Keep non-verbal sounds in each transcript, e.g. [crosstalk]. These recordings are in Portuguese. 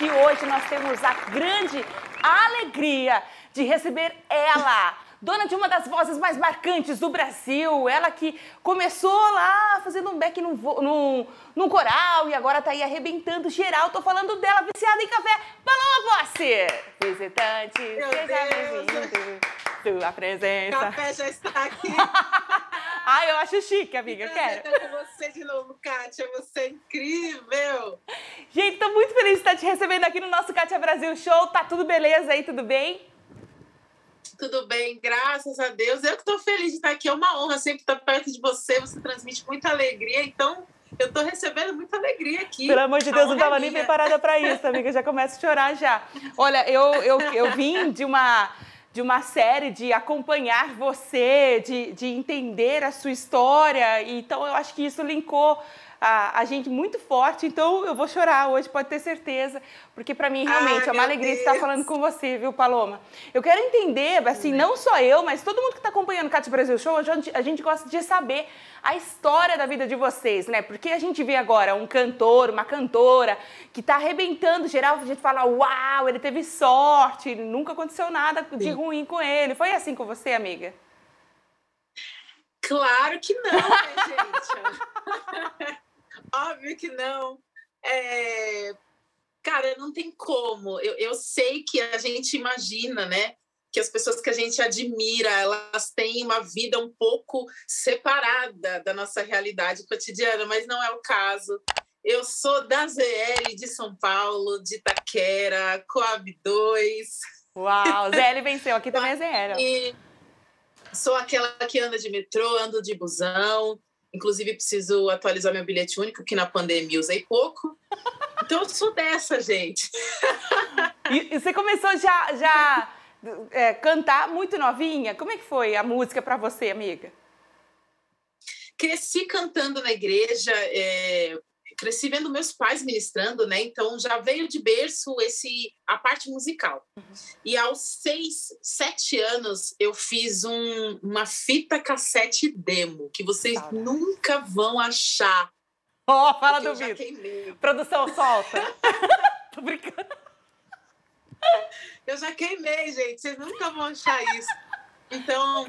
gente, e hoje nós temos a grande alegria de receber ela, dona de uma das vozes mais marcantes do Brasil, ela que começou lá fazendo um back num, num, num coral e agora tá aí arrebentando geral. Tô falando dela, viciada em café, Paloma Bossi! Visitante, Meu seja bem-vindo. Sua presença. Café já está aqui. [laughs] Ai, eu acho chique, amiga, quero. Estar com você de novo, Kátia. Você é incrível. Gente, tô muito feliz de estar te recebendo aqui no nosso Kátia Brasil Show. Tá tudo beleza aí, tudo bem? Tudo bem, graças a Deus. Eu que estou feliz de estar aqui. É uma honra sempre estar perto de você. Você transmite muita alegria. Então, eu estou recebendo muita alegria aqui. Pelo amor de Deus, A não honra é tava nem minha. preparada para isso, amiga. Já começo a chorar já. Olha, eu, eu, eu vim de uma, de uma série de acompanhar você, de, de entender a sua história. Então, eu acho que isso linkou a, a gente muito forte. Então, eu vou chorar hoje, pode ter certeza. Porque para mim, realmente, Ai, é uma alegria estar Deus. falando com você, viu, Paloma? Eu quero entender, assim, não só eu, mas todo mundo que está acompanhando o Cátia Brasil Show, a gente, a gente gosta de saber a história da vida de vocês, né? Porque a gente vê agora um cantor, uma cantora que está arrebentando geral, a gente fala, uau, ele teve sorte, nunca aconteceu nada de Sim. ruim com ele. Foi assim com você, amiga? Claro que não, né, gente? [laughs] Óbvio que não. É, Cara, não tem como. Eu, eu sei que a gente imagina, né? Que as pessoas que a gente admira, elas têm uma vida um pouco separada da nossa realidade cotidiana, mas não é o caso. Eu sou da ZL de São Paulo, de Itaquera, Coab 2, Uau, ZL venceu, aqui [laughs] também é ZL. e sou aquela que anda de metrô, ando de busão. Inclusive, preciso atualizar meu bilhete único, que na pandemia usei pouco. Então, eu sou dessa, gente. E, e você começou já, já é, cantar muito novinha? Como é que foi a música para você, amiga? Cresci cantando na igreja, é, cresci vendo meus pais ministrando, né? Então, já veio de berço esse a parte musical. E aos seis, sete anos, eu fiz um- uma fita cassete demo, que vocês nunca vão achar. Ó, fala porque do eu já vídeo. queimei. Produção, solta. [laughs] [laughs] Tô brincando. Eu já queimei, gente. Vocês nunca vão achar isso. Então,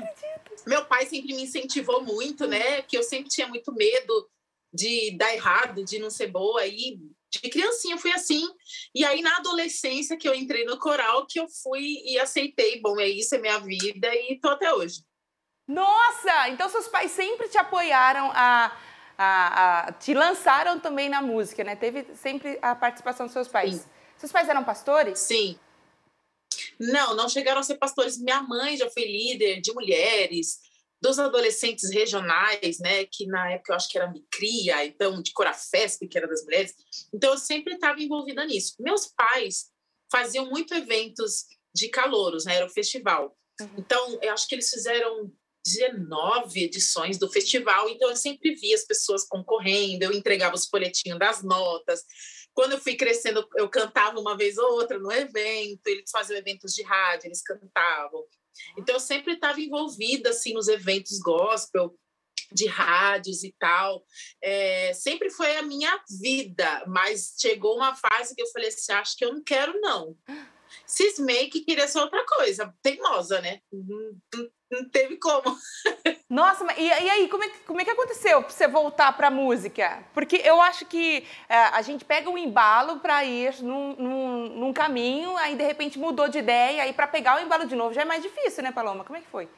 meu pai sempre me incentivou muito, né? Que eu sempre tinha muito medo de dar errado, de não ser boa. E de criancinha fui assim. E aí, na adolescência, que eu entrei no coral, que eu fui e aceitei. Bom, é isso, é minha vida. E tô até hoje. Nossa, então seus pais sempre te apoiaram a, a, a- te lançaram também na música, né? Teve sempre a participação dos seus pais. Sim. Seus pais eram pastores? Sim. Não, não chegaram a ser pastores. Minha mãe já foi líder de mulheres, dos adolescentes regionais, né? Que na época eu acho que era Micria, então de Corafesp, que era das mulheres. Então eu sempre estava envolvida nisso. Meus pais faziam muito eventos de calouros, né? Era o festival. Então eu acho que eles fizeram 19 edições do festival, então eu sempre via as pessoas concorrendo, eu entregava os folhetinhos das notas. Quando eu fui crescendo, eu cantava uma vez ou outra no evento, eles faziam eventos de rádio, eles cantavam. Então eu sempre estava envolvida assim nos eventos gospel de rádios e tal. É, sempre foi a minha vida, mas chegou uma fase que eu falei assim, acho que eu não quero não. Cismei que queria ser outra coisa, teimosa, né? Não, não- não teve como. [laughs] Nossa, e, e aí, como é, que- como é que aconteceu pra você voltar pra música? Porque eu acho que é, a gente pega um embalo pra ir num, num, num caminho, aí de repente mudou de ideia, aí pra pegar o embalo de novo já é mais difícil, né, Paloma? Como é que foi?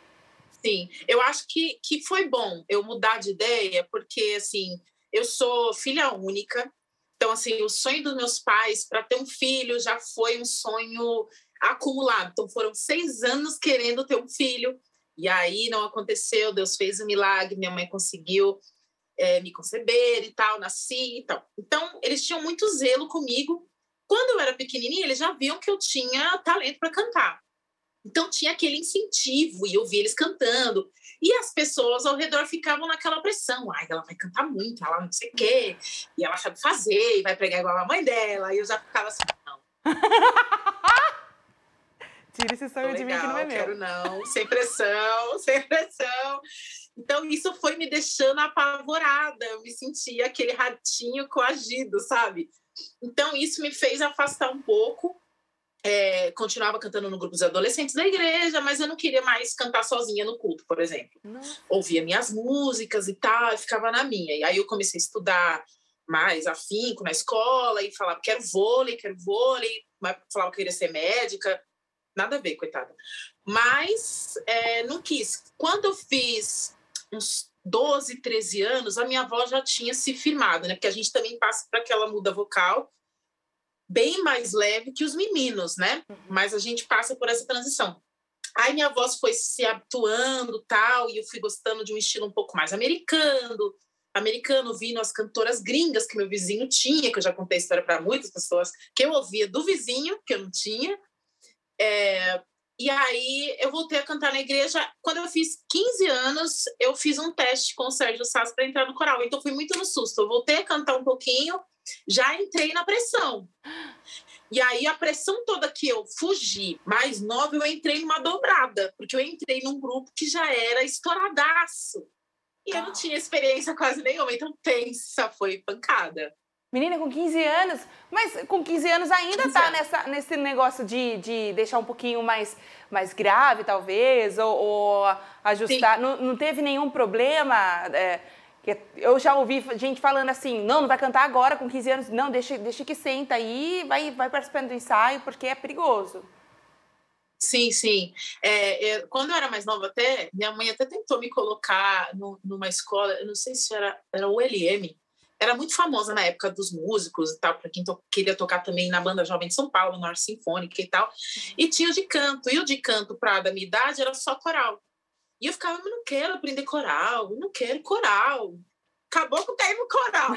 Sim, eu acho que, que foi bom eu mudar de ideia, porque, assim, eu sou filha única, então, assim, o sonho dos meus pais para ter um filho já foi um sonho acumulado. Então, foram seis anos querendo ter um filho, e aí não aconteceu, Deus fez um milagre, minha mãe conseguiu eh, me conceber e tal, nasci e tal. Então, eles tinham muito zelo comigo. Quando eu era pequenininha, eles já viam que eu tinha talento para cantar. Então tinha aquele incentivo e eu via eles cantando. E as pessoas ao redor ficavam naquela pressão. Ai, ela vai cantar muito, ela não sei o quê. E ela sabe fazer, e vai pregar igual a mãe dela. E eu já ficava assim, não, [laughs] Tira esse sonho de mim que legal, não é meu. quero não, sem pressão, [laughs] sem pressão. Então isso foi me deixando apavorada. Eu me sentia aquele ratinho coagido, sabe? Então, isso me fez afastar um pouco. É, continuava cantando no grupo dos adolescentes da igreja, mas eu não queria mais cantar sozinha no culto, por exemplo. Nossa. Ouvia minhas músicas e tal, e ficava na minha. E aí eu comecei a estudar mais afinco na escola e falava quero vôlei, quero vôlei, mas falava que queria ser médica. Nada a ver, coitada. Mas é, não quis. Quando eu fiz uns 12, 13 anos, a minha avó já tinha se firmado, né? Porque a gente também passa para aquela muda vocal bem mais leve que os meninos, né? Uhum. Mas a gente passa por essa transição. Aí minha voz foi se habituando, tal, e eu fui gostando de um estilo um pouco mais americano, americano, vindo as cantoras gringas que meu vizinho tinha, que eu já contei a história para muitas pessoas, que eu ouvia do vizinho, que eu não tinha. É, e aí eu voltei a cantar na igreja. Quando eu fiz 15 anos, eu fiz um teste com o Sérgio Sass para entrar no coral. Então fui muito no susto. Eu voltei a cantar um pouquinho, já entrei na pressão. E aí a pressão toda que eu fugi, mais nova, eu entrei numa dobrada, porque eu entrei num grupo que já era estouradaço. E eu não tinha experiência quase nenhuma, então pensa, foi pancada. Menina com 15 anos, mas com 15 anos ainda 15 tá anos. Nessa, nesse negócio de, de deixar um pouquinho mais, mais grave, talvez, ou, ou ajustar. Não, não, teve nenhum problema. É, eu já ouvi gente falando assim: não, não vai cantar agora com 15 anos, não, deixa, deixa que senta aí, vai, vai participando do ensaio, porque é perigoso. Sim, sim. É, é, quando eu era mais nova, até minha mãe até tentou me colocar no, numa escola, eu não sei se era, era o LM, era muito famosa na época dos músicos e tal, para quem to queria tocar também na banda Jovem de São Paulo, Norte Sinfônica e tal. E tinha o de canto, e o de canto para da minha idade era só coral. E eu ficava, mas não quero aprender coral, não quero coral. Acabou com cair no coral.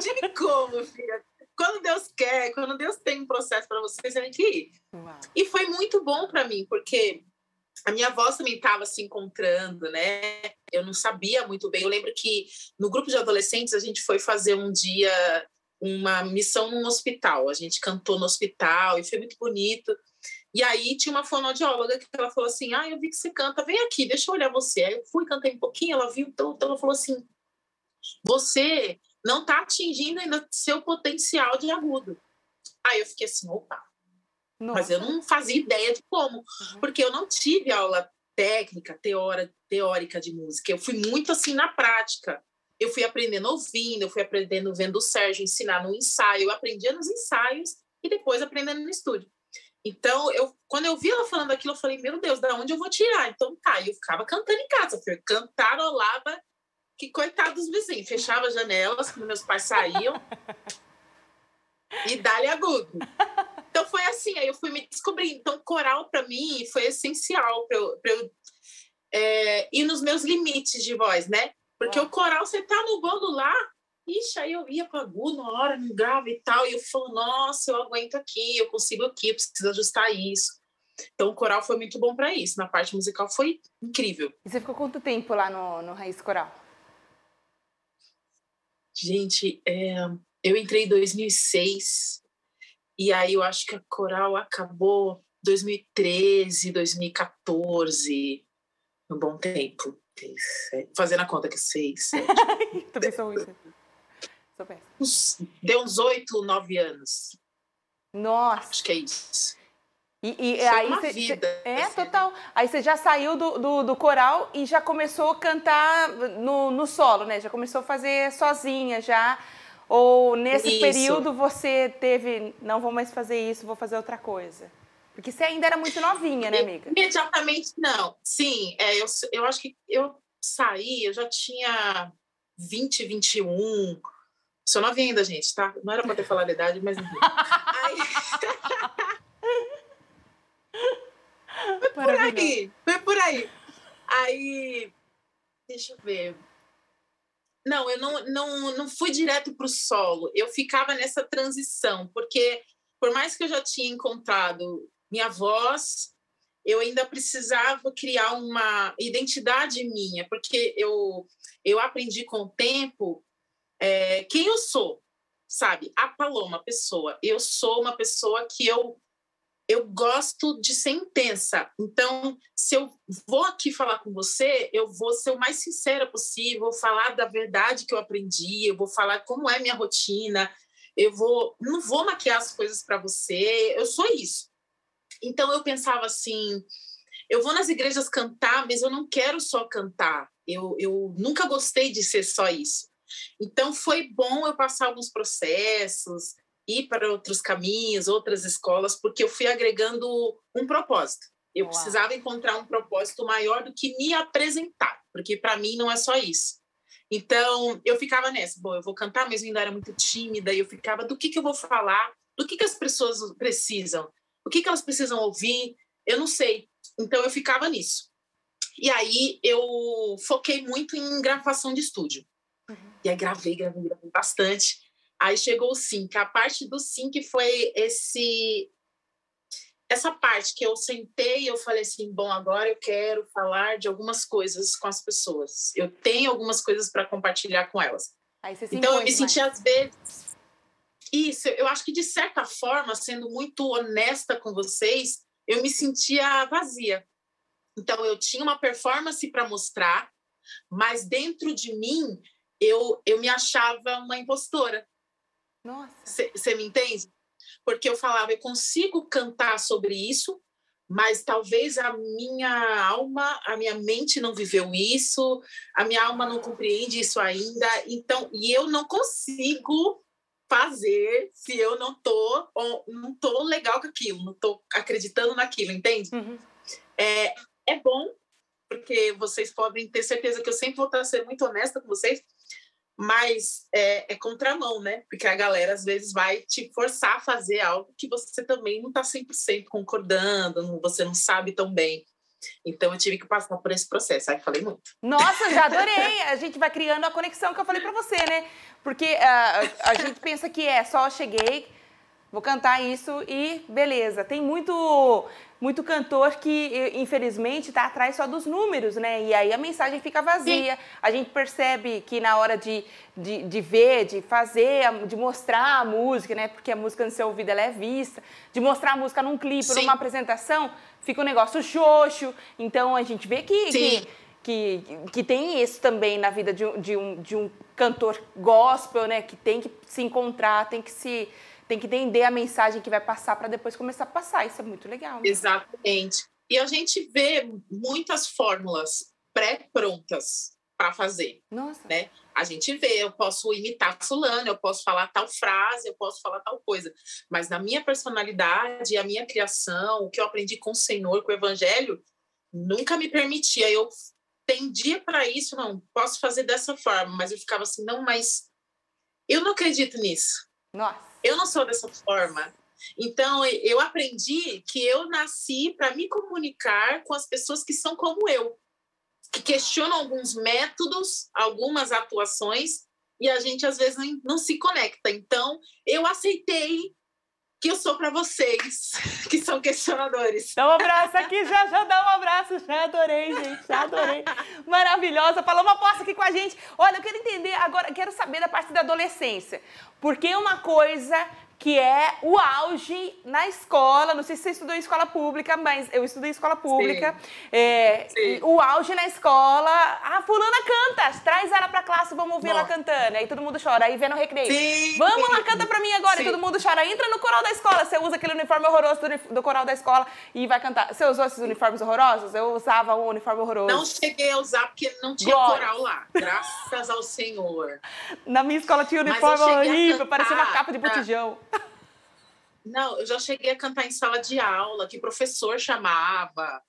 Tive como, filha. Quando Deus quer, quando Deus tem um processo para você, você tem que ir. Uau. E foi muito bom para mim, porque a minha voz também estava se encontrando, né? Eu não sabia muito bem. Eu lembro que no grupo de adolescentes a gente foi fazer um dia uma missão num hospital. A gente cantou no hospital e foi muito bonito. E aí tinha uma fonoaudióloga que ela falou assim: "Ah, eu vi que você canta, vem aqui, deixa eu olhar você". Aí eu fui cantei um pouquinho, ela viu, então, então ela falou assim: "Você não está atingindo ainda seu potencial de agudo". Aí eu fiquei assim, opa, nossa. Mas eu não fazia ideia de como, uhum. porque eu não tive aula técnica, teórica, teórica de música. Eu fui muito assim na prática. Eu fui aprendendo ouvindo, eu fui aprendendo vendo o Sérgio ensinar no ensaio, eu aprendia nos ensaios e depois aprendendo no estúdio. Então, eu, quando eu vi ela falando aquilo, eu falei, meu Deus, da onde eu vou tirar? Então, tá, eu ficava cantando em casa, eu cantarolava, que coitado dos vizinhos, fechava as janelas quando meus pais saíam e dá-lhe agudo. Então foi assim, aí eu fui me descobrindo. Então, coral para mim foi essencial para eu, eu é, ir nos meus limites de voz, né? Porque o coral, você tá no bolo lá, ixi, aí eu ia para agudo na hora, no grave e tal, e eu falo, nossa, eu aguento aqui, eu consigo aqui, eu preciso ajustar isso. Então, o coral foi muito bom para isso. Na parte musical foi incrível. E você ficou quanto tempo lá no, no Raiz Coral? Gente, é, eu entrei em 2006 e aí eu acho que a coral acabou 2013, 2014, um bom tempo. Fazendo a conta que seis. [laughs] Também sou muito. Deu uns oito, nove anos. Nossa. Acho que é isso. E, e aí uma cê, vida, cê, é assim. total. Aí você já saiu do, do, do, coral e já começou a cantar no, no solo, né? Já começou a fazer sozinha, já ou nesse isso. período você teve, não vou mais fazer isso, vou fazer outra coisa? Porque você ainda era muito novinha, né, amiga? Imediatamente não. Sim, é, eu, eu acho que eu saí, eu já tinha 20, 21. Sou novinha ainda, gente, tá? Não era para ter falado a idade, mas enfim. [laughs] Aí... [laughs] foi por aí, foi por aí. Aí, deixa eu ver. Não, eu não, não, não fui direto para o solo. Eu ficava nessa transição, porque por mais que eu já tinha encontrado minha voz, eu ainda precisava criar uma identidade minha, porque eu, eu aprendi com o tempo é, quem eu sou, sabe? A Paloma, pessoa. Eu sou uma pessoa que eu eu gosto de ser intensa. Então, se eu vou aqui falar com você, eu vou ser o mais sincera possível, vou falar da verdade que eu aprendi, eu vou falar como é minha rotina. eu vou, não vou maquiar as coisas para você, eu sou isso. Então eu pensava assim, eu vou nas igrejas cantar, mas eu não quero só cantar. Eu, eu nunca gostei de ser só isso. Então foi bom eu passar alguns processos, ir para outros caminhos, outras escolas, porque eu fui agregando um propósito. Eu Uau. precisava encontrar um propósito maior do que me apresentar, porque para mim não é só isso. Então, eu ficava nessa, bom, eu vou cantar, mas eu ainda era muito tímida, e eu ficava, do que, que eu vou falar? Do que, que as pessoas precisam? O que, que elas precisam ouvir? Eu não sei. Então, eu ficava nisso. E aí, eu foquei muito em gravação de estúdio. Uhum. E aí, gravei, gravei, gravei bastante. Aí chegou o sync. A parte do sync foi esse essa parte que eu sentei e eu falei assim, bom, agora eu quero falar de algumas coisas com as pessoas. Eu tenho algumas coisas para compartilhar com elas. então eu me senti às vezes isso, eu acho que de certa forma, sendo muito honesta com vocês, eu me sentia vazia. Então eu tinha uma performance para mostrar, mas dentro de mim eu eu me achava uma impostora. Nossa. Você me entende? porque eu falava, eu consigo cantar sobre isso, mas talvez a minha alma, a minha mente não viveu isso, a minha alma não compreende isso ainda, então, e eu não consigo fazer se eu não tô não tô legal com aquilo, não tô acreditando naquilo, entende? Uhum. É, é bom porque vocês podem ter certeza que eu sempre vou estar sendo muito honesta com vocês, mas é, é contramão, né? Porque a galera às vezes vai te forçar a fazer algo que você também não está 100% concordando, você não sabe tão bem. Então eu tive que passar por esse processo. Aí falei muito. Nossa, já adorei. [laughs] A gente vai criando a conexão que eu falei para você, né? Porque uh, a gente pensa que é só cheguei, vou cantar isso e beleza. Tem muito muito cantor que, infelizmente, está atrás só dos números, né? E aí a mensagem fica vazia. Sim. A gente percebe que na hora de, de, de, ver, de fazer, de mostrar a música, né? Porque a música no seu ouvido ela é vista, de mostrar a música num clipe, Sim. numa apresentação, fica um negócio xoxo. Então a gente vê que, que, que, que, tem isso também na vida de, de, um, de um cantor gospel, né? Que tem que se encontrar, tem que se tem que entender a mensagem que vai passar para depois começar a passar. Isso é muito legal. Né? Exatamente. E a gente vê muitas fórmulas pré-prontas para fazer. Nossa. Né? A gente vê, eu posso imitar fulano, eu posso falar tal frase, eu posso falar tal coisa. Mas na minha personalidade, a minha criação, o que eu aprendi com o Senhor, com o Evangelho, nunca me permitia. Eu tendia para isso, não, posso fazer dessa forma. Mas eu ficava assim, não, mas eu não acredito nisso. Nossa. Eu não sou dessa forma. Então, eu aprendi que eu nasci para me comunicar com as pessoas que são como eu, que questionam alguns métodos, algumas atuações, e a gente às vezes não, não se conecta. Então, eu aceitei que eu sou para vocês, [laughs] que são questionadores. Dá um abraço aqui, já, já dá um abraço, já adorei, gente, já adorei. Maravilhosa, falou uma posta aqui com a gente. Olha, eu quero entender agora, quero saber da parte da adolescência, porque uma coisa que é o auge na escola. Não sei se você estudou em escola pública, mas eu estudei em escola pública. Sim. É, Sim. O auge na escola. A fulana canta, traz ela pra classe, vamos ouvir Nossa. ela cantando. Aí todo mundo chora, aí vem no recreio. Sim. Vamos lá, canta pra mim agora. E todo mundo chora. Entra no coral da escola. Você usa aquele uniforme horroroso do, do coral da escola e vai cantar. Você usou esses uniformes horrorosos? Eu usava um uniforme horroroso. Não cheguei a usar porque não tinha coral lá. Graças ao Senhor. Na minha escola tinha uniforme horrível, parecia uma capa de botijão. Não, eu já cheguei a cantar em sala de aula, que professor chamava.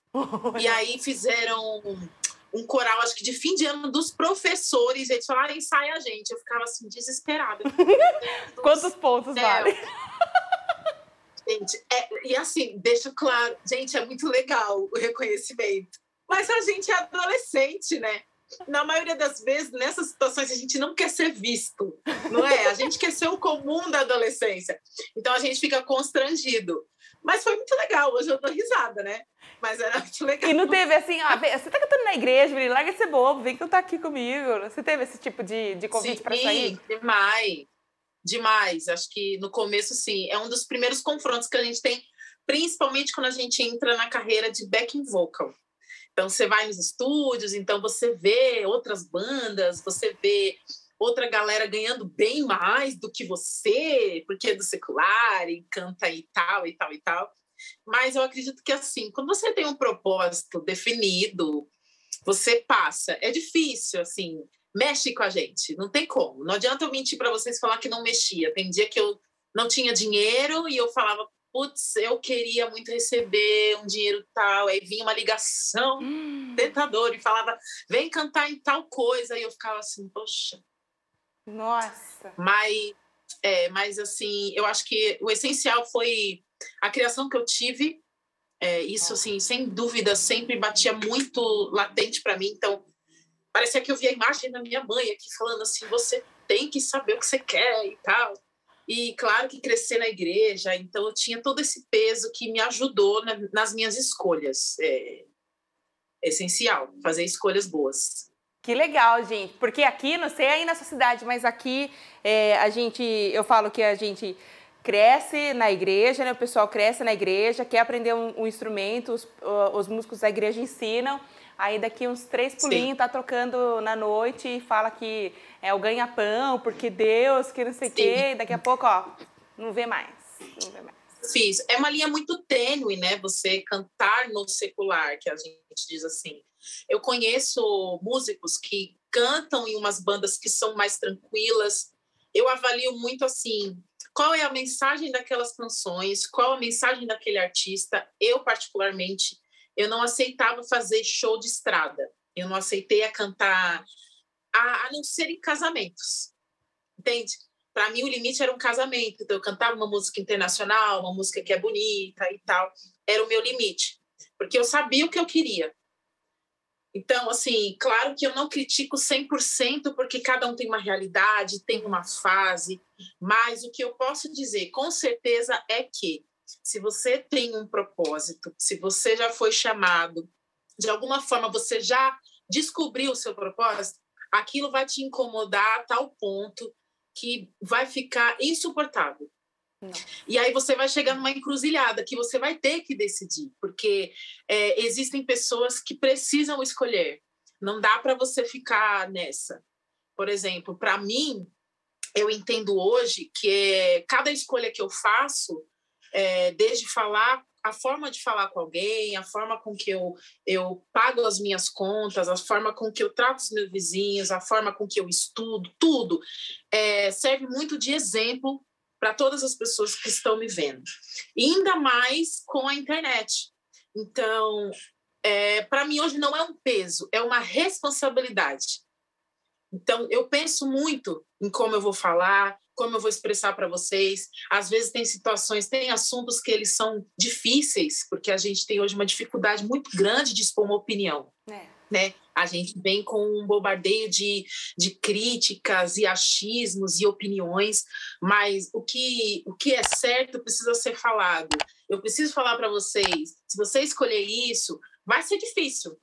e aí fizeram um, coral, acho que de fim de ano dos professores. Eles falaram, ensaia a gente. Eu ficava assim, desesperada. [laughs] Quantos pontos é, vale? [laughs] Gente, é, e assim, deixa claro, gente, é muito legal o reconhecimento. Mas a gente é adolescente, né? Na maioria das vezes, nessas situações, a gente não quer ser visto, não é? A gente quer ser o comum da adolescência. Então a gente fica constrangido. Mas foi muito legal, hoje eu dou risada, né? Mas era muito legal. E não teve assim, ó, você tá cantando na igreja, menino, larga esse bobo, vem cantar aqui comigo. Você teve esse tipo de, de convite para sair? demais. Demais. Acho que no começo, sim. É um dos primeiros confrontos que a gente tem, principalmente quando a gente entra na carreira de backing vocal. Então você vai nos estúdios, então você vê outras bandas, você vê outra galera ganhando bem mais do que você, porque é do secular e canta e tal, e tal, e tal. Mas eu acredito que, assim, quando você tem um propósito definido, você passa. É difícil, assim, mexe com a gente, não tem como. Não adianta eu mentir para vocês falar que não mexia. Tem dia que eu não tinha dinheiro e eu falava, putz, eu queria muito receber um dinheiro tal. Aí vinha uma ligação hum. tentadora e falava, vem cantar em tal coisa. E eu ficava assim, poxa. Nossa. Mas, é, mas assim, eu acho que o essencial foi a criação que eu tive. É, isso, assim, sem dúvida, sempre batia muito latente para mim. Então, parecia que eu via a imagem da minha mãe aqui falando assim: você tem que saber o que você quer e tal. E claro que crescer na igreja, então eu tinha todo esse peso que me ajudou na, nas minhas escolhas. É, é essencial fazer escolhas boas. Que legal, gente. Porque aqui, não sei aí na cidade, mas aqui é, a gente, eu falo que a gente cresce na igreja, né? O pessoal cresce na igreja, quer aprender um, um instrumento, os, os músicos da igreja ensinam. Aí daqui uns três pulinhos tá trocando na noite e fala que é o ganha-pão, porque Deus, que não sei o quê. E daqui a pouco, ó, não vê mais. Não vê mais. Fiz. É uma linha muito tênue, né? Você cantar no secular, que a gente diz assim. Eu conheço músicos que cantam em umas bandas que são mais tranquilas. Eu avalio muito assim, qual é a mensagem daquelas canções, qual a mensagem daquele artista. Eu, particularmente, eu não aceitava fazer show de estrada. Eu não aceitei a cantar, a, a não ser em casamentos. Entende? Para mim, o limite era um casamento. Então, eu cantava uma música internacional, uma música que é bonita e tal. Era o meu limite. Porque eu sabia o que eu queria. Então, assim, claro que eu não critico 100%, porque cada um tem uma realidade, tem uma fase, mas o que eu posso dizer com certeza é que se você tem um propósito, se você já foi chamado, de alguma forma você já descobriu o seu propósito, aquilo vai te incomodar a tal ponto que vai ficar insuportável. Não. E aí você vai chegar numa encruzilhada que você vai ter que decidir, porque é, existem pessoas que precisam escolher. Não dá para você ficar nessa. Por exemplo, para mim, eu entendo hoje que é, cada escolha que eu faço é, desde falar a forma de falar com alguém, a forma com que eu, eu pago as minhas contas, a forma com que eu trato os meus vizinhos, a forma com que eu estudo, tudo é, serve muito de exemplo para todas as pessoas que estão me vendo. E ainda mais com a internet. Então, é, para mim hoje não é um peso, é uma responsabilidade. Então, eu penso muito em como eu vou falar, como eu vou expressar para vocês. Às vezes tem situações, tem assuntos que eles são difíceis, porque a gente tem hoje uma dificuldade muito grande de expor uma opinião. É. Né? A gente vem com um bombardeio de, de críticas e achismos e opiniões, mas o que, o que é certo precisa ser falado. Eu preciso falar para vocês: se você escolher isso, vai ser difícil.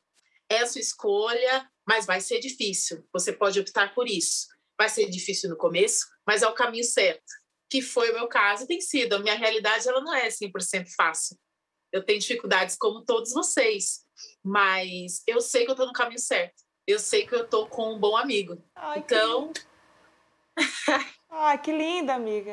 É a sua escolha, mas vai ser difícil. Você pode optar por isso. Vai ser difícil no começo, mas é o caminho certo, que foi o meu caso, tem sido. A minha realidade ela não é 100% fácil. Eu tenho dificuldades como todos vocês, mas eu sei que eu estou no caminho certo. Eu sei que eu estou com um bom amigo. Ai, então. [laughs] Ai, que linda, amiga.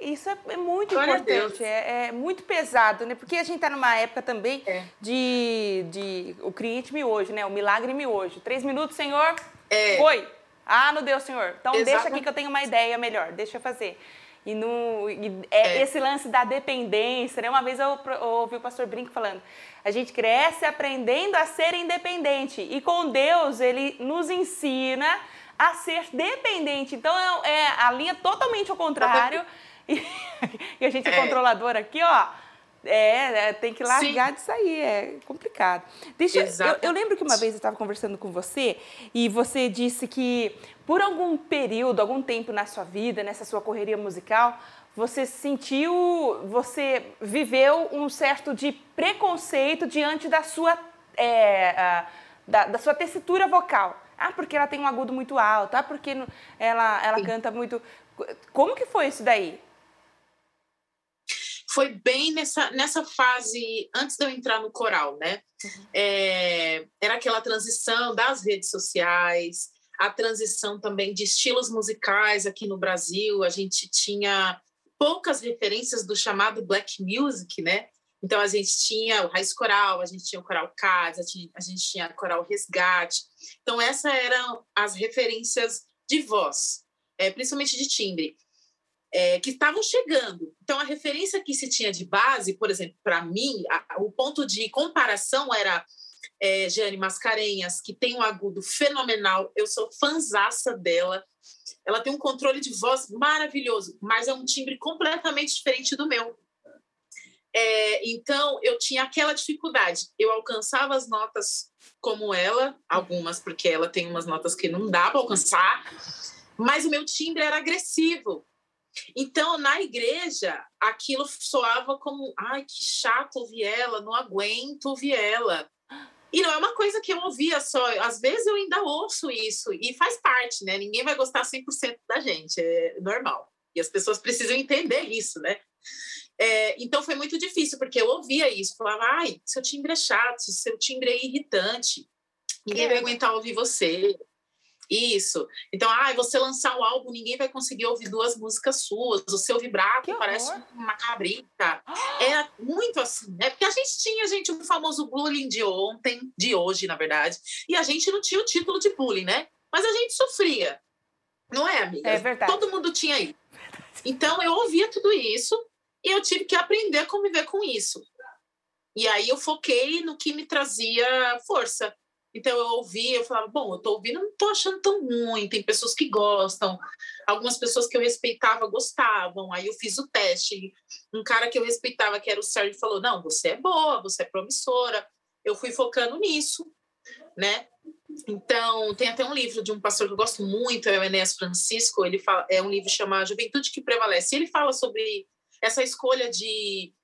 Isso é, é muito Glória importante, é, é, muito pesado, né? Porque a gente está numa época também é. de, de o cliente me hoje, né? O milagre me hoje. Três minutos, Senhor. É. Foi. Ah, não deu, senhor. Então Exatamente. deixa aqui que eu tenho uma ideia melhor, deixa eu fazer. E, no, e é, é, esse lance da dependência, né? Uma vez eu, eu ouvi o pastor Brinco falando, a gente cresce aprendendo a ser independente. E com Deus, ele nos ensina a ser dependente. Então é, é a linha totalmente ao contrário. E, [laughs] e a gente é, é controlador aqui, ó. É, é, tem que largar Sim. disso aí, é complicado. Deixa, eu, eu, lembro que uma vez eu estava conversando com você e você disse que por algum período, algum tempo na sua vida, nessa sua correria musical, você sentiu, você viveu um certo de preconceito diante da sua, é, da, da, sua tessitura vocal. Ah, porque ela tem um agudo muito alto, ah, porque ela, ela canta muito. Como que foi isso daí? Foi bem nessa, nessa fase, antes de eu entrar no coral, né? Uhum. É, era aquela transição das redes sociais, a transição também de estilos musicais aqui no Brasil. A gente tinha poucas referências do chamado black music, né? Então a gente tinha o Raiz Coral, a gente tinha o Coral Cades, a gente, a gente tinha o Coral Resgate. Então essas eram as referências de voz, é, principalmente de timbre é, que estavam chegando. Então, a referência que se tinha de base, por exemplo, para mim, a, o ponto de comparação era é, Jane Mascarenhas, que tem um agudo fenomenal, eu sou fanzaça dela. Ela tem um controle de voz maravilhoso, mas é um timbre completamente diferente do meu. É, então, eu tinha aquela dificuldade. Eu alcançava as notas como ela, algumas, porque ela tem umas notas que não dá para alcançar, mas o meu timbre era agressivo. Então, na igreja, aquilo soava como: ai, que chato ouvir ela, não aguento ouvir ela. E não é uma coisa que eu ouvia só, às vezes eu ainda ouço isso, e faz parte, né? Ninguém vai gostar 100% da gente, é normal. E as pessoas precisam entender isso, né? É, então foi muito difícil, porque eu ouvia isso, falava, ai, seu timbre é chato, seu timbre é irritante, ninguém é. vai aguentar ouvir você. Isso. Então, ah, você lançar o álbum, ninguém vai conseguir ouvir duas músicas suas. O seu vibrato parece uma cabrita. É [gasps] muito assim, né? Porque a gente tinha, gente, o famoso bullying de ontem, de hoje, na verdade, e a gente não tinha o título de bullying, né? Mas a gente sofria. Não é, amiga? É verdade. Todo mundo tinha isso. Então, eu ouvia tudo isso e eu tive que aprender a conviver com isso. E aí eu foquei no que me trazia força. Então eu ouvia, eu falava, bom, eu estou ouvindo, não estou achando tão ruim, tem pessoas que gostam, algumas pessoas que eu respeitava gostavam, aí eu fiz o teste, um cara que eu respeitava, que era o Sérgio, falou, não, você é boa, você é promissora, eu fui focando nisso, né? Então, tem até um livro de um pastor que eu gosto muito, é o Enéas Francisco, ele fala, é um livro chamado Juventude que Prevalece, e ele fala sobre essa escolha de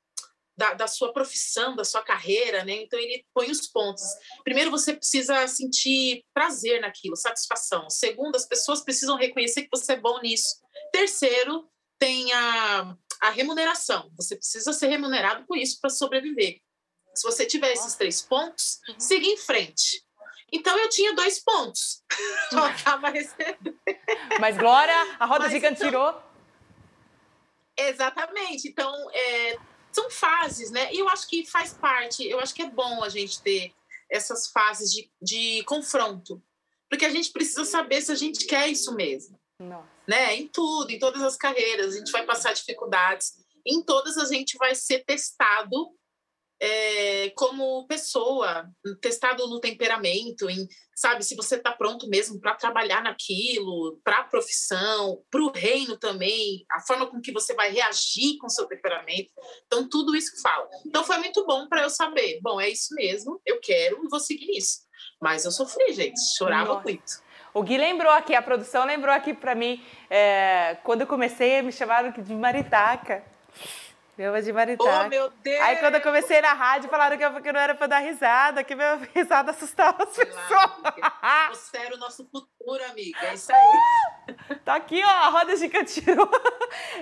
da, da, sua profissão, da sua carreira, né? Então ele põe os pontos. Primeiro, você precisa sentir prazer naquilo, satisfação. Segundo, as pessoas precisam reconhecer que você é bom nisso. Terceiro, tem a, a remuneração. Você precisa ser remunerado por isso para sobreviver. Se você tiver esses três pontos, uhum. siga em frente. Então eu tinha dois pontos. [laughs] eu acaba recebendo. Mas Glória, a roda Mas, gigante então, tirou. Exatamente. Então, é, são fases, né? E eu acho que faz parte, eu acho que é bom a gente ter essas fases de, de confronto, porque a gente precisa saber se a gente quer isso mesmo. Nossa. Né? Em tudo, em todas as carreiras, a gente vai passar dificuldades. Em todas a gente vai ser testado é, como pessoa, testado no temperamento, em, sabe, se você está pronto mesmo para trabalhar naquilo, para a profissão, para o reino também, a forma com que você vai reagir com o seu temperamento. Então, tudo isso fala. Então, foi muito bom para eu saber, bom, é isso mesmo, eu quero e vou seguir isso. Mas eu sofri, gente, chorava Nossa. muito. O Gui lembrou aqui, a produção lembrou aqui para mim, é, quando eu comecei, me chamaram de Maritaca. Meu de Maritaca. Oh, meu Deus! Aí quando eu comecei na rádio, falaram que, eu, que não era pra dar risada, que minha [laughs] risada assustava as pessoas. Você era o nosso futuro, amiga. É isso aí. [laughs] tá aqui, ó, a roda de cantinho. [laughs]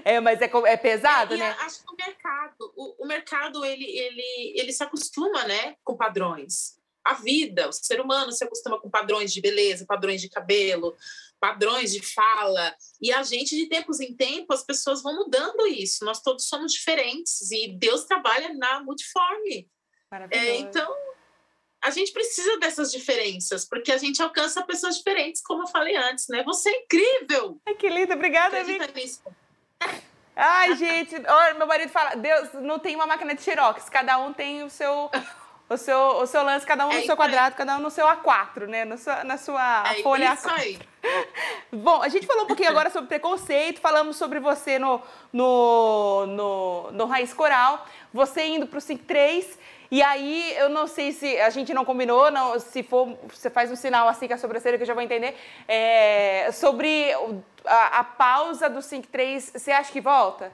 É, mas é, é pesado, é, né? Acho que o mercado, o, o mercado, ele, ele, ele se acostuma, né, com padrões. A vida, o ser humano se acostuma com padrões de beleza, padrões de cabelo, padrões de fala. E a gente, de tempos em tempos, as pessoas vão mudando isso. Nós todos somos diferentes e Deus trabalha na multiforme. É, então, a gente precisa dessas diferenças, porque a gente alcança pessoas diferentes, como eu falei antes, né? Você é incrível! Ai, que linda, obrigada. Ai, gente, meu marido fala, Deus, não tem uma máquina de xerox, cada um tem o seu o seu, o seu lance, cada um é no seu quadrado, cada um no seu A4, né? No seu, na sua é folha isso A4. Aí. Bom, a gente falou um pouquinho agora sobre preconceito, falamos sobre você no, no, no, no Raiz Coral, você indo para o 5-3, e aí eu não sei se a gente não combinou, não, se for, você faz um sinal assim com a sobrancelha que eu já vou entender, é, sobre a, a pausa do 5-3, você acha que volta?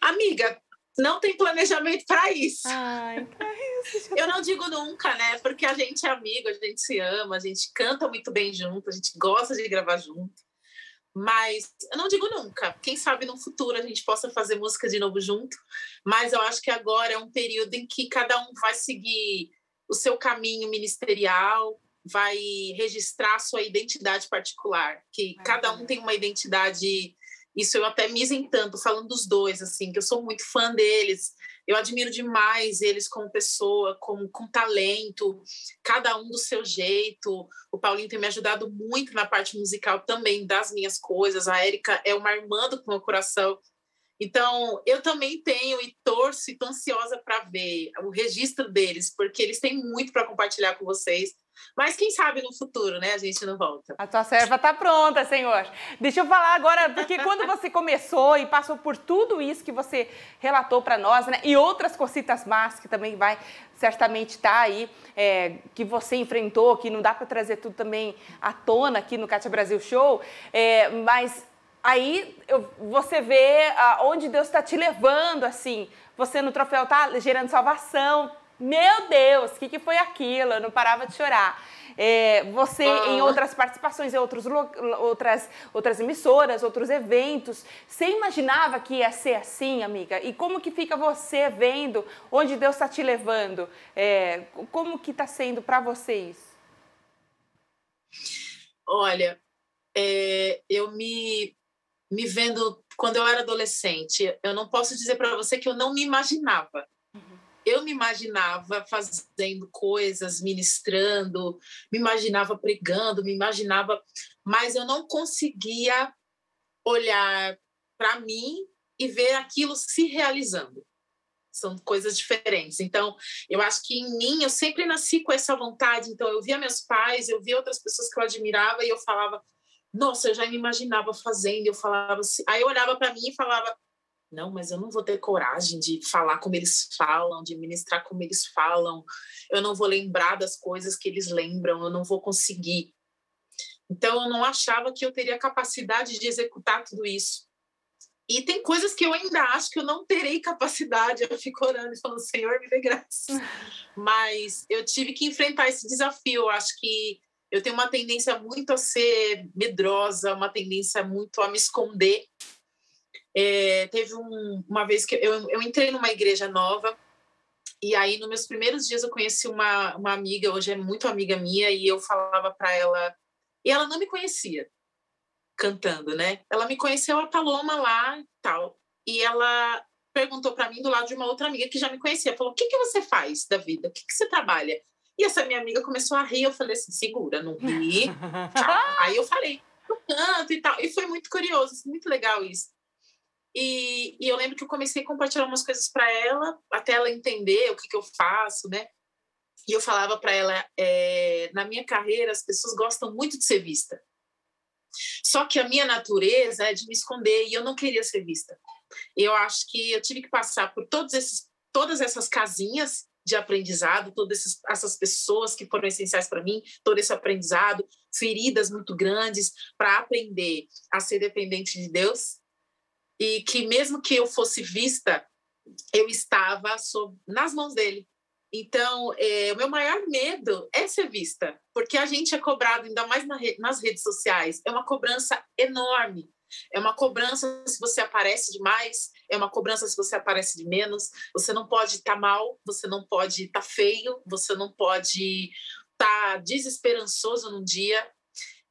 Amiga, não tem planejamento para isso. Ai, é isso. Eu não digo nunca, né? Porque a gente é amigo, a gente se ama, a gente canta muito bem junto, a gente gosta de gravar junto. Mas eu não digo nunca. Quem sabe no futuro a gente possa fazer música de novo junto. Mas eu acho que agora é um período em que cada um vai seguir o seu caminho ministerial, vai registrar sua identidade particular, que cada um tem uma identidade. Isso eu até me isentando, falando dos dois, assim, que eu sou muito fã deles. Eu admiro demais eles como pessoa, com, com talento, cada um do seu jeito. O Paulinho tem me ajudado muito na parte musical também das minhas coisas. A Érica é uma irmã do meu coração. Então, eu também tenho e torço e estou ansiosa para ver o registro deles, porque eles têm muito para compartilhar com vocês. Mas quem sabe no futuro, né? A gente não volta. A tua serva está pronta, Senhor. Deixa eu falar agora, porque quando [laughs] você começou e passou por tudo isso que você relatou para nós, né? E outras cositas más que também vai certamente estar tá aí, é, que você enfrentou, que não dá para trazer tudo também à tona aqui no Cátia Brasil Show, é, mas aí eu, você vê ah, onde Deus está te levando, assim. Você no troféu tá gerando salvação, meu Deus, o que, que foi aquilo? Eu não parava de chorar. É, você ah. em outras participações em outros, outras, outras emissoras, outros eventos, você imaginava que ia ser assim, amiga? E como que fica você vendo onde Deus está te levando? É, como que está sendo para vocês? Olha, é, eu me, me vendo quando eu era adolescente, eu não posso dizer para você que eu não me imaginava eu me imaginava fazendo coisas, ministrando, me imaginava pregando, me imaginava, mas eu não conseguia olhar para mim e ver aquilo se realizando. São coisas diferentes. Então, eu acho que em mim eu sempre nasci com essa vontade. Então, eu via meus pais, eu via outras pessoas que eu admirava e eu falava, nossa, eu já me imaginava fazendo. Eu falava assim, aí eu olhava para mim e falava, não, mas eu não vou ter coragem de falar como eles falam, de ministrar como eles falam, eu não vou lembrar das coisas que eles lembram, eu não vou conseguir. Então, eu não achava que eu teria capacidade de executar tudo isso. E tem coisas que eu ainda acho que eu não terei capacidade. Eu fico orando e falando, Senhor, me dê graça. [laughs] Mas eu tive que enfrentar esse desafio. Eu acho que eu tenho uma tendência muito a ser medrosa, uma tendência muito a me esconder é, teve um, uma vez que eu, eu entrei numa igreja nova e aí, nos meus primeiros dias, eu conheci uma, uma amiga, hoje é muito amiga minha, e eu falava para ela, e ela não me conhecia cantando, né? Ela me conheceu a Paloma lá e tal, e ela perguntou para mim do lado de uma outra amiga que já me conhecia, falou: "O que que você faz da vida? O que que você trabalha?" E essa minha amiga começou a rir, eu falei assim: "Segura, não ri". [laughs] aí eu falei: "Eu canto e tal". E foi muito curioso, muito legal isso. E, e, eu lembro que eu comecei a compartilhar umas coisas para ela, até ela entender o que, que eu faço, né? E eu falava para ela: é, na minha carreira, as pessoas gostam muito de ser vista. Só que a minha natureza é de me esconder e eu não queria ser vista. Eu acho que eu tive que passar por todos esses, todas essas casinhas de aprendizado, todas essas pessoas que foram essenciais para mim, todo esse aprendizado, feridas muito grandes para aprender a ser dependente de Deus e que mesmo que eu fosse vista, eu estava sob, nas mãos dele. Então, é, o meu maior medo é ser vista, porque a gente é cobrado, ainda mais na re, nas redes sociais, é uma cobrança enorme. É uma cobrança se você aparece demais, é uma cobrança se você aparece de menos. Você não pode estar tá mal, você não pode estar tá feio, você não pode estar tá desesperançoso num dia.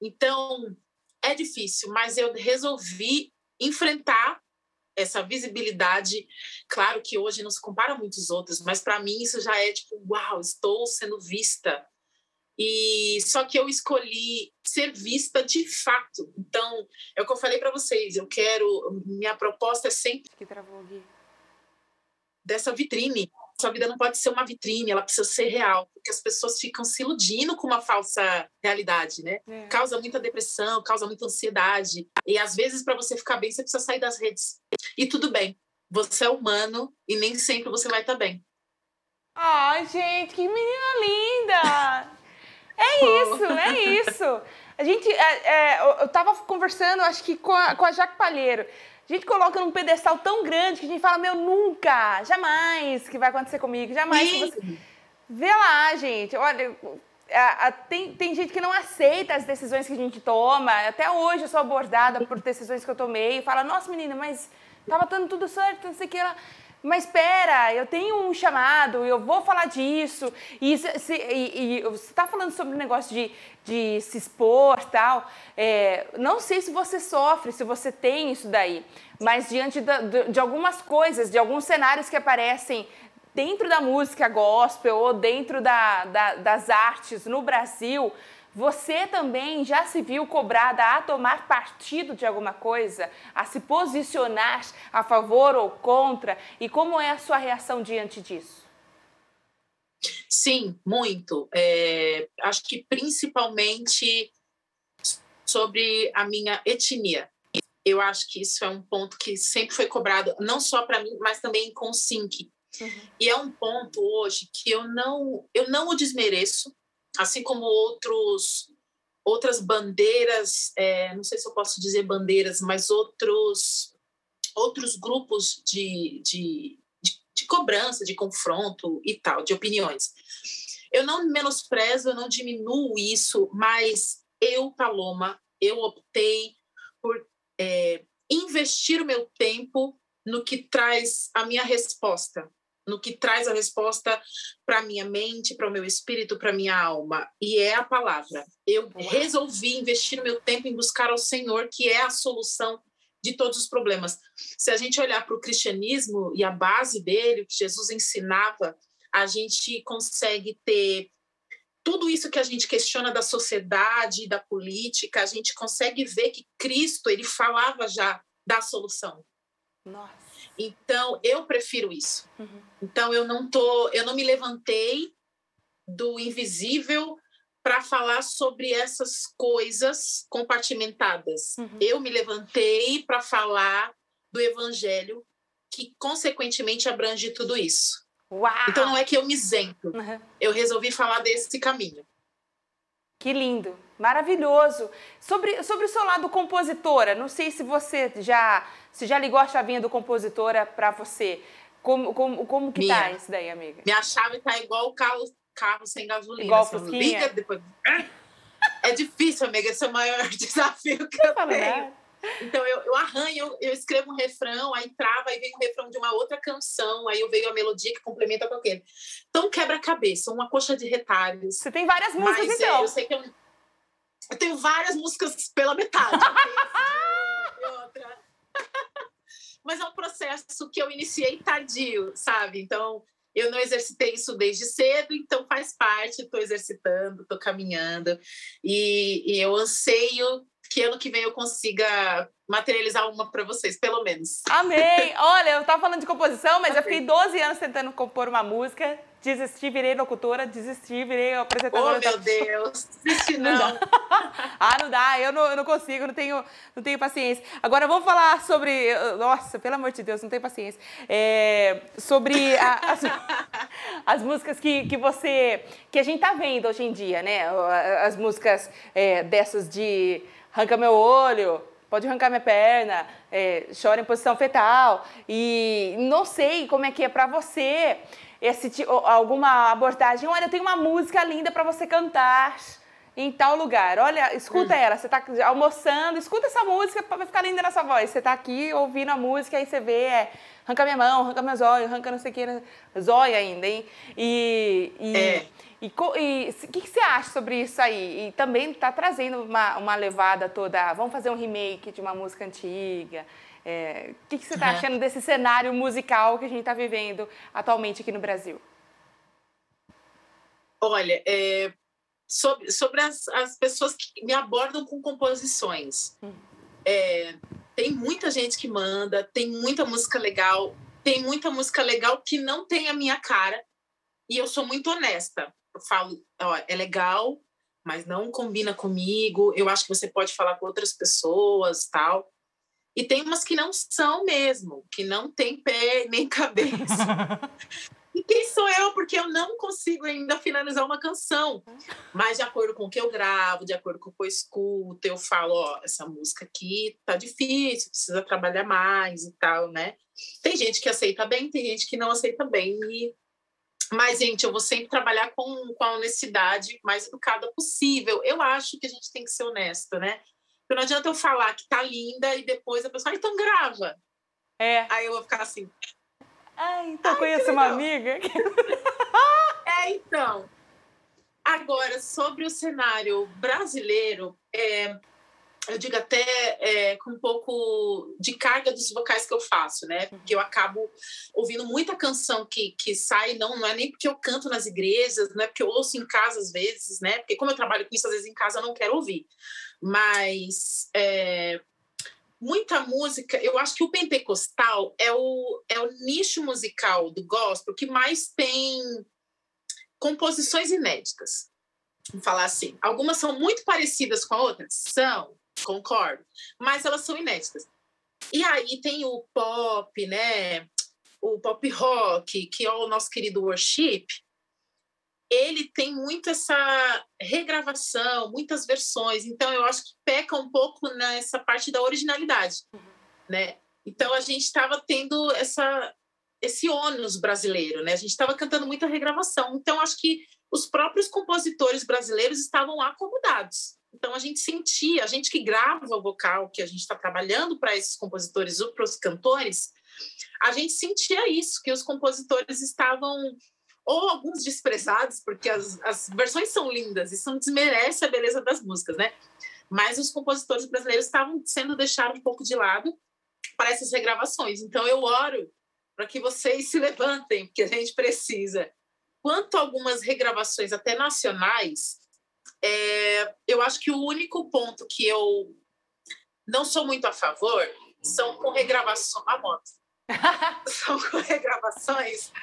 Então, é difícil, mas eu resolvi enfrentar essa visibilidade. Claro que hoje não se compara a muitos outros, mas para mim isso já é tipo, uau, estou sendo vista. E só que eu escolhi ser vista de fato. Então, é o que eu falei para vocês, eu quero, minha proposta é sempre que travou aqui. dessa vitrine sua vida não pode ser uma vitrine, ela precisa ser real, porque as pessoas ficam se iludindo com uma falsa realidade, né? É. Causa muita depressão, causa muita ansiedade. E às vezes, para você ficar bem, você precisa sair das redes. E tudo bem, você é humano e nem sempre você vai estar tá bem. Ai, gente, que menina linda! É [laughs] isso, é isso. A gente, é, é, eu estava conversando, acho que com a, com a Jaque Palheiro. A gente coloca num pedestal tão grande que a gente fala, meu, nunca, jamais que vai acontecer comigo, jamais que você... Vê lá, gente, olha, a, a, tem, tem gente que não aceita as decisões que a gente toma. Até hoje eu sou abordada por decisões que eu tomei e fala, nossa, menina, mas tava dando tudo certo, não sei o que lá. Mas espera, eu tenho um chamado, eu vou falar disso. E, se, e, e você está falando sobre o negócio de, de se expor tal. É, não sei se você sofre, se você tem isso daí, mas diante da, de, de algumas coisas, de alguns cenários que aparecem dentro da música gospel ou dentro da, da, das artes no Brasil, você também já se viu cobrada a tomar partido de alguma coisa, a se posicionar a favor ou contra? E como é a sua reação diante disso? Sim, muito. É, acho que principalmente sobre a minha etnia. Eu acho que isso é um ponto que sempre foi cobrado, não só para mim, mas também com o SINC. Uhum. E é um ponto hoje que eu não, eu não o desmereço, assim como outros outras bandeiras, é, não sei se eu posso dizer bandeiras, mas outros outros grupos de, de, de, de cobrança, de confronto e tal, de opiniões. Eu não menosprezo, eu não diminuo isso, mas eu, Paloma, eu optei por é, investir o meu tempo no que traz a minha resposta, no que traz a resposta para minha mente, para o meu espírito, para minha alma, e é a palavra. Eu resolvi investir meu tempo em buscar ao Senhor, que é a solução de todos os problemas. Se a gente olhar para o cristianismo e a base dele, o que Jesus ensinava, a gente consegue ter tudo isso que a gente questiona da sociedade, da política, a gente consegue ver que Cristo, ele falava já da solução. Nossa. Então, eu prefiro isso. Uhum. Então, eu não tô, eu não me levantei do invisível para falar sobre essas coisas compartimentadas. Uhum. Eu me levantei para falar do evangelho que consequentemente abrange tudo isso. Uau. Então não é que eu me isento. Uhum. Eu resolvi falar desse caminho. Que lindo, maravilhoso. Sobre, sobre o seu lado compositora, não sei se você já se já ligou a chavinha do compositora para você. Como, como, como que tá Minha. tá isso daí, amiga? Minha chave tá igual o carro, carro sem gasolina. Igual assim, liga, depois... É difícil, amiga. Esse é o maior [laughs] desafio que eu tenho. Nada. Então eu, eu arranho, eu, eu, escrevo um refrão, aí trava, aí vem um refrão de uma outra canção, aí eu vejo a melodia que complementa com aquele. Então quebra-cabeça, uma coxa de retalhos. Você tem várias músicas, mas, é, então. É, eu sei que eu, eu tenho várias músicas pela metade. [laughs] mas é um processo que eu iniciei tardio, sabe? Então eu não exercitei isso desde cedo, então faz parte, estou exercitando, estou caminhando, e, e eu anseio que ano que vem eu consiga materializar uma para vocês, pelo menos. Amém! Olha, eu tava falando de composição, mas Amém. eu fiquei 12 anos tentando compor uma música, desisti, virei locutora, desisti, virei apresentadora. Oh, meu [laughs] Deus! Desisti não! não [laughs] ah, não dá, eu não, eu não consigo, não tenho, não tenho paciência. Agora, vamos falar sobre... Nossa, pelo amor de Deus, não tenho paciência. É, sobre a, as, [laughs] as, músicas que, que você... Que a gente tá vendo hoje em dia, né? As músicas é, dessas de arranca meu olho, pode arrancar minha perna, é, chora em posição fetal. E não sei como é que é para você esse, alguma abordagem. Olha, eu tenho uma música linda para você cantar em tal lugar. Olha, escuta hum. ela. Você está almoçando, escuta essa música para ficar linda na sua voz. Você está aqui ouvindo a música, aí você vê, é, arranca minha mão, arranca meu zóio, arranca não sei o que, zóio ainda, hein? E. e é. E o que, que, você acha sobre isso aí? E também está trazendo uma, uma levada toda. Vamos fazer um remake de uma música antiga. É, o que, que você está uhum. achando desse cenário musical que a gente está vivendo atualmente aqui no Brasil? Olha, é, sobre, sobre as, as pessoas que me abordam com composições. Hum. É, tem muita gente que manda, tem muita música legal, tem muita música legal que não tem a minha cara. E eu sou muito honesta eu falo, ó, é legal, mas não combina comigo. Eu acho que você pode falar com outras pessoas, tal. E tem umas que não são mesmo, que não tem pé nem [laughs] cabeça. e quem sou eu? Porque eu não consigo ainda finalizar uma canção. Mas de acordo com o que eu gravo, de acordo com o que eu escuto, eu falo, ó, essa música aqui tá difícil, precisa trabalhar mais e tal, né? Tem gente que aceita bem, tem gente que não aceita bem. E mas, gente, eu vou sempre trabalhar com, com a honestidade mais educada possível. Eu acho que a gente tem que ser honesto, né? Porque não adianta eu falar que tá linda e depois a pessoa, ah, então grava. É. Aí eu vou ficar assim. Ai, então Ai, conheço uma amiga. [laughs] é, então. Agora, sobre o cenário brasileiro, é, eu digo até é, com um pouco de carga dos vocais que eu faço, né? Porque eu acabo ouvindo muita canção que, que sai, não, não é nem porque eu canto nas igrejas, não é porque eu ouço em casa às vezes, né? Porque como eu trabalho com isso, às vezes em casa eu não quero ouvir. Mas é, muita música, eu acho que o pentecostal é o, é o nicho musical do gospel que mais tem composições inéditas. Vamos falar assim. Algumas são muito parecidas com a outra? São, concordo. Mas elas são inéditas. E aí tem o pop, né? O pop rock, que é o nosso querido worship. Ele tem muito essa regravação, muitas versões. Então eu acho que peca um pouco nessa parte da originalidade, né? Então a gente estava tendo essa esse ônus brasileiro, né? A gente estava cantando muita regravação. Então acho que os próprios compositores brasileiros estavam acomodados. Então a gente sentia, a gente que grava o vocal, que a gente está trabalhando para esses compositores ou para os cantores, a gente sentia isso, que os compositores estavam ou alguns desprezados, porque as, as versões são lindas, isso não desmerece a beleza das músicas, né? Mas os compositores brasileiros estavam sendo deixados um pouco de lado para essas regravações. Então eu oro para que vocês se levantem, porque a gente precisa Quanto a algumas regravações até nacionais, é, eu acho que o único ponto que eu não sou muito a favor são com regravações. [laughs] A moto. são com regravações.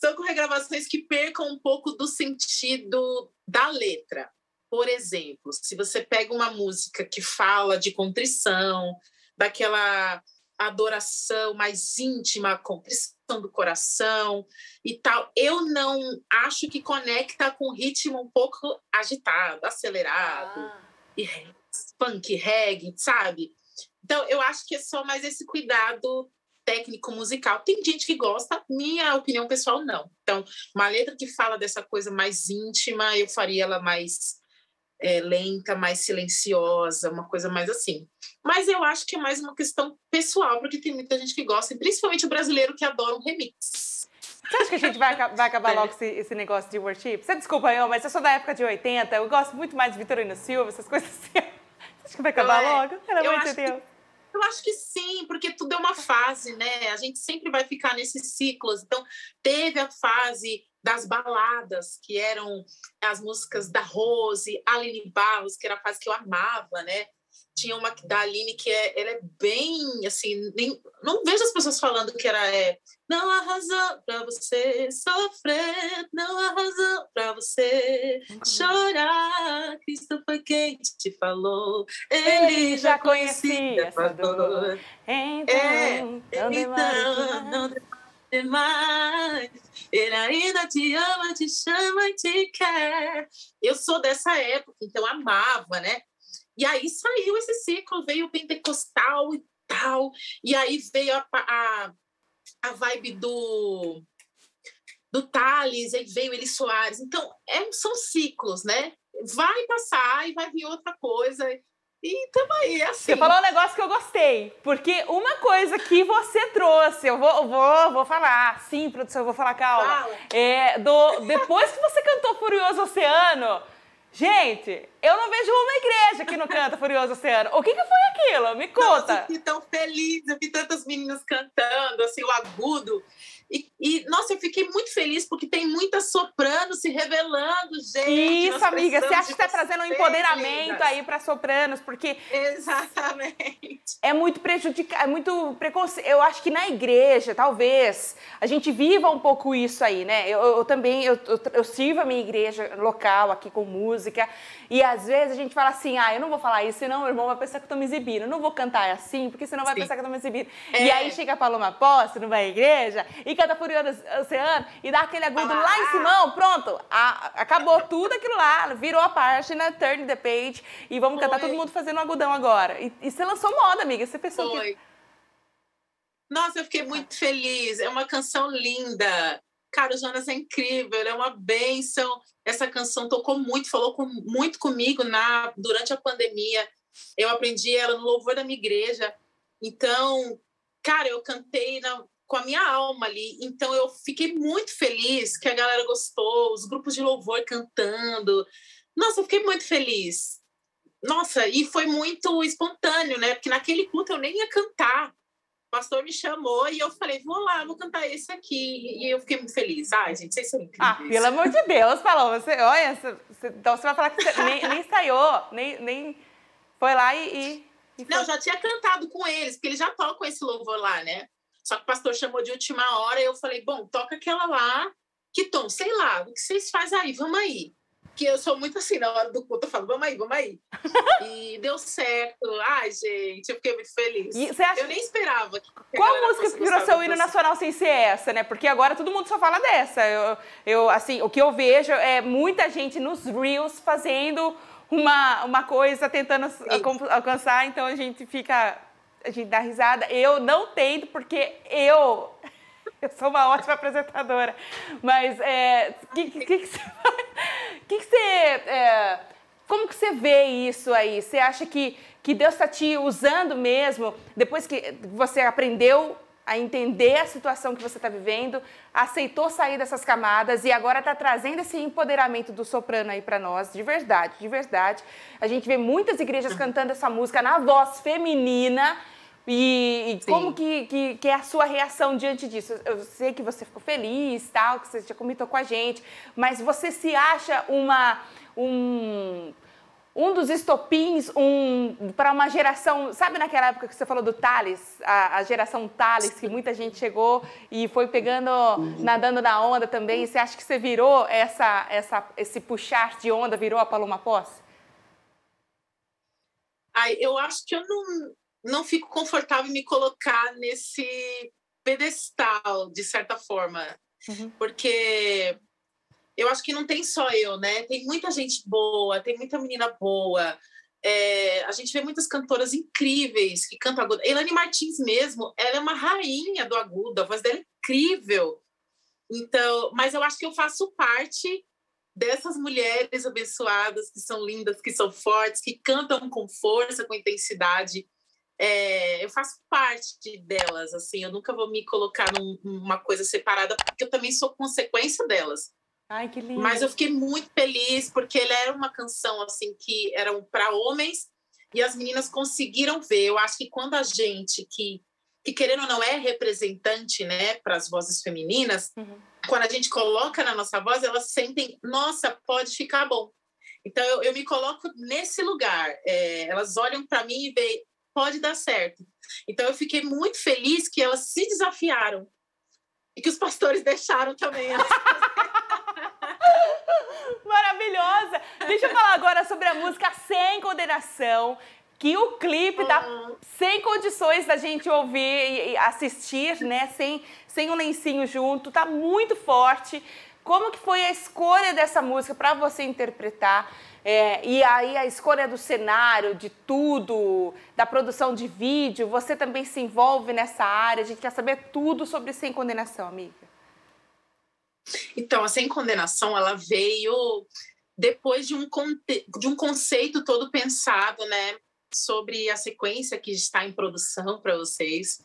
São com regravações que percam um pouco do sentido da letra. Por exemplo, se você pega uma música que fala de contrição, daquela adoração mais íntima, contrição do coração e tal. Eu não acho que conecta com um ritmo um pouco agitado, acelerado, ah. e funk, reggae, sabe? Então, eu acho que é só mais esse cuidado técnico musical. Tem gente que gosta, minha opinião pessoal não. Então, uma letra que fala dessa coisa mais íntima, eu faria ela mais é, lenta, mais silenciosa, uma coisa mais assim. Mas eu acho que é mais uma questão pessoal, porque tem muita gente que gosta, e principalmente o brasileiro que adora um remix. Você acha que a gente vai, vai acabar [laughs] é. logo esse, esse, negócio de worship? Você desculpa eu, mas eu sou da época de 80, eu gosto muito mais de Vitorino Silva, essas coisas assim. [laughs] Você acha que vai acabar é, logo? Pelo amor de Deus. Que... Eu acho que sim, porque tudo é uma fase, né? A gente sempre vai ficar nesses ciclos. Então, teve a fase das baladas, que eram as músicas da Rose, Aline Barros, que era a fase que eu amava, né? Tinha uma da Aline que é, ela é bem, assim, nem, não vejo as pessoas falando que era é, não há razão para você sofrer, não há razão para você chorar. Quem te falou, ele já conhecia essa dor. Então, é, não então, não demais. Ele ainda te ama, te chama e te quer. Eu sou dessa época, então amava, né? E aí saiu esse ciclo, veio o pentecostal e tal. E aí veio a, a, a vibe do do Thales, aí veio Eli Soares. Então, é, são ciclos, né? Vai passar e vai vir outra coisa. E também, é assim. Você falou um negócio que eu gostei. Porque uma coisa que você trouxe, eu vou, vou, vou falar, sim, produção, eu vou falar, calma. Fala. É, do, depois que você cantou Furioso Oceano, gente, eu não vejo uma igreja que não canta Furioso Oceano. O que, que foi aquilo? Me conta. Nossa, eu fiquei tão feliz, eu vi tantas meninas cantando, assim, o agudo. E, e, nossa, eu fiquei muito feliz porque tem muitas sopranos se revelando, gente. Isso, amiga, você acha que está trazendo um empoderamento aí para sopranos, porque. Exatamente. É muito prejudicado, é muito preconceito. Eu acho que na igreja, talvez, a gente viva um pouco isso aí, né? Eu, eu também, eu, eu, eu sirvo a minha igreja local aqui com música, e às vezes a gente fala assim, ah, eu não vou falar isso, senão o irmão vai pensar que eu tô me exibindo. Eu não vou cantar assim, porque senão vai Sim. pensar que eu tô me exibindo. É. E aí chega a Paloma não vai à igreja, e canta Furioso Oceano, e dá aquele agudo ah. lá em cima, pronto, a, acabou tudo aquilo lá, virou a página, turn the page, e vamos Foi. cantar todo mundo fazendo um agudão agora. E, e você lançou moda, amiga, você pensou Foi. que... Nossa, eu fiquei muito feliz, é uma canção linda. Cara, o Jonas é incrível, ele é uma bênção. Essa canção tocou muito, falou com, muito comigo na durante a pandemia. Eu aprendi ela no louvor da minha igreja. Então, cara, eu cantei na, com a minha alma ali. Então eu fiquei muito feliz que a galera gostou, os grupos de louvor cantando. Nossa, eu fiquei muito feliz. Nossa, e foi muito espontâneo, né? Porque naquele culto eu nem ia cantar. O pastor me chamou e eu falei, vou lá, vou cantar esse aqui. E eu fiquei muito feliz. Ai, gente, vocês são incríveis. Ah, pelo amor de Deus, falou. Você, olha, você, então você vai falar que você nem, nem ensaiou, nem, nem foi lá e, e, e Não, já tinha cantado com eles, porque eles já tocam esse louvor lá, né? Só que o pastor chamou de última hora e eu falei, bom, toca aquela lá. Que tom? Sei lá, o que vocês fazem aí? Vamos aí que eu sou muito assim, na hora do culto, eu falo, vamos aí, vamos aí. [laughs] e deu certo. Ai, gente, eu fiquei muito feliz. Acha... Eu nem esperava. Qual música que virou seu hino nacional sem ser essa, né? Porque agora todo mundo só fala dessa. Eu, eu, assim, o que eu vejo é muita gente nos Reels fazendo uma, uma coisa, tentando Sim. alcançar, então a gente fica, a gente dá risada. Eu não tento, porque eu eu sou uma ótima apresentadora. Mas é, que, que, que, você, que, que você é, como que você vê isso aí? Você acha que, que Deus está te usando mesmo, depois que você aprendeu a entender a situação que você está vivendo, aceitou sair dessas camadas e agora está trazendo esse empoderamento do soprano aí para nós, de verdade, de verdade. A gente vê muitas igrejas cantando essa música na voz feminina e, e como que, que, que, é a sua reação diante disso? Eu sei que você ficou feliz, tal, que você já comentou com a gente, mas você se acha uma, um, um dos estopins um, para uma geração. Sabe naquela época que você falou do Thales, a, a, geração Thales, que muita gente chegou e foi pegando, nadando na onda também? Você acha que você virou essa, essa, esse puxar de onda, virou a Paloma Posse? Ai, eu acho que eu não não fico confortável em me colocar nesse pedestal, de certa forma. Uhum. Porque eu acho que não tem só eu, né? Tem muita gente boa, tem muita menina boa. É, a gente vê muitas cantoras incríveis que cantam agudo. Elane Martins mesmo, ela é uma rainha do agudo, a voz dela é incrível. Então, mas eu acho que eu faço parte dessas mulheres abençoadas que são lindas, que são fortes, que cantam com força, com intensidade é, eu faço parte delas, assim, eu nunca vou me colocar num, numa coisa separada, porque eu também sou consequência delas. Ai, que lindo. Mas eu fiquei muito feliz, porque ele era uma canção, assim, que era para homens, e as meninas conseguiram ver. Eu acho que quando a gente, que, que querendo ou não é representante, né, para as vozes femininas, uhum. quando a gente coloca na nossa voz, elas sentem, nossa, pode ficar bom. Então, eu, eu me coloco nesse lugar. É, elas olham para mim e veem, pode dar certo. Então eu fiquei muito feliz que elas se desafiaram e que os pastores deixaram também. [laughs] Maravilhosa! Deixa eu falar agora sobre a música Sem Condenação, que o clipe tá uhum. sem condições da gente ouvir e assistir, né? Sem, sem um lencinho junto, tá muito forte. Como que foi a escolha dessa música para você interpretar? É, e aí a escolha do cenário, de tudo, da produção de vídeo, você também se envolve nessa área? A gente quer saber tudo sobre Sem Condenação, amiga. Então, a Sem Condenação, ela veio depois de um, de um conceito todo pensado, né? Sobre a sequência que está em produção para vocês.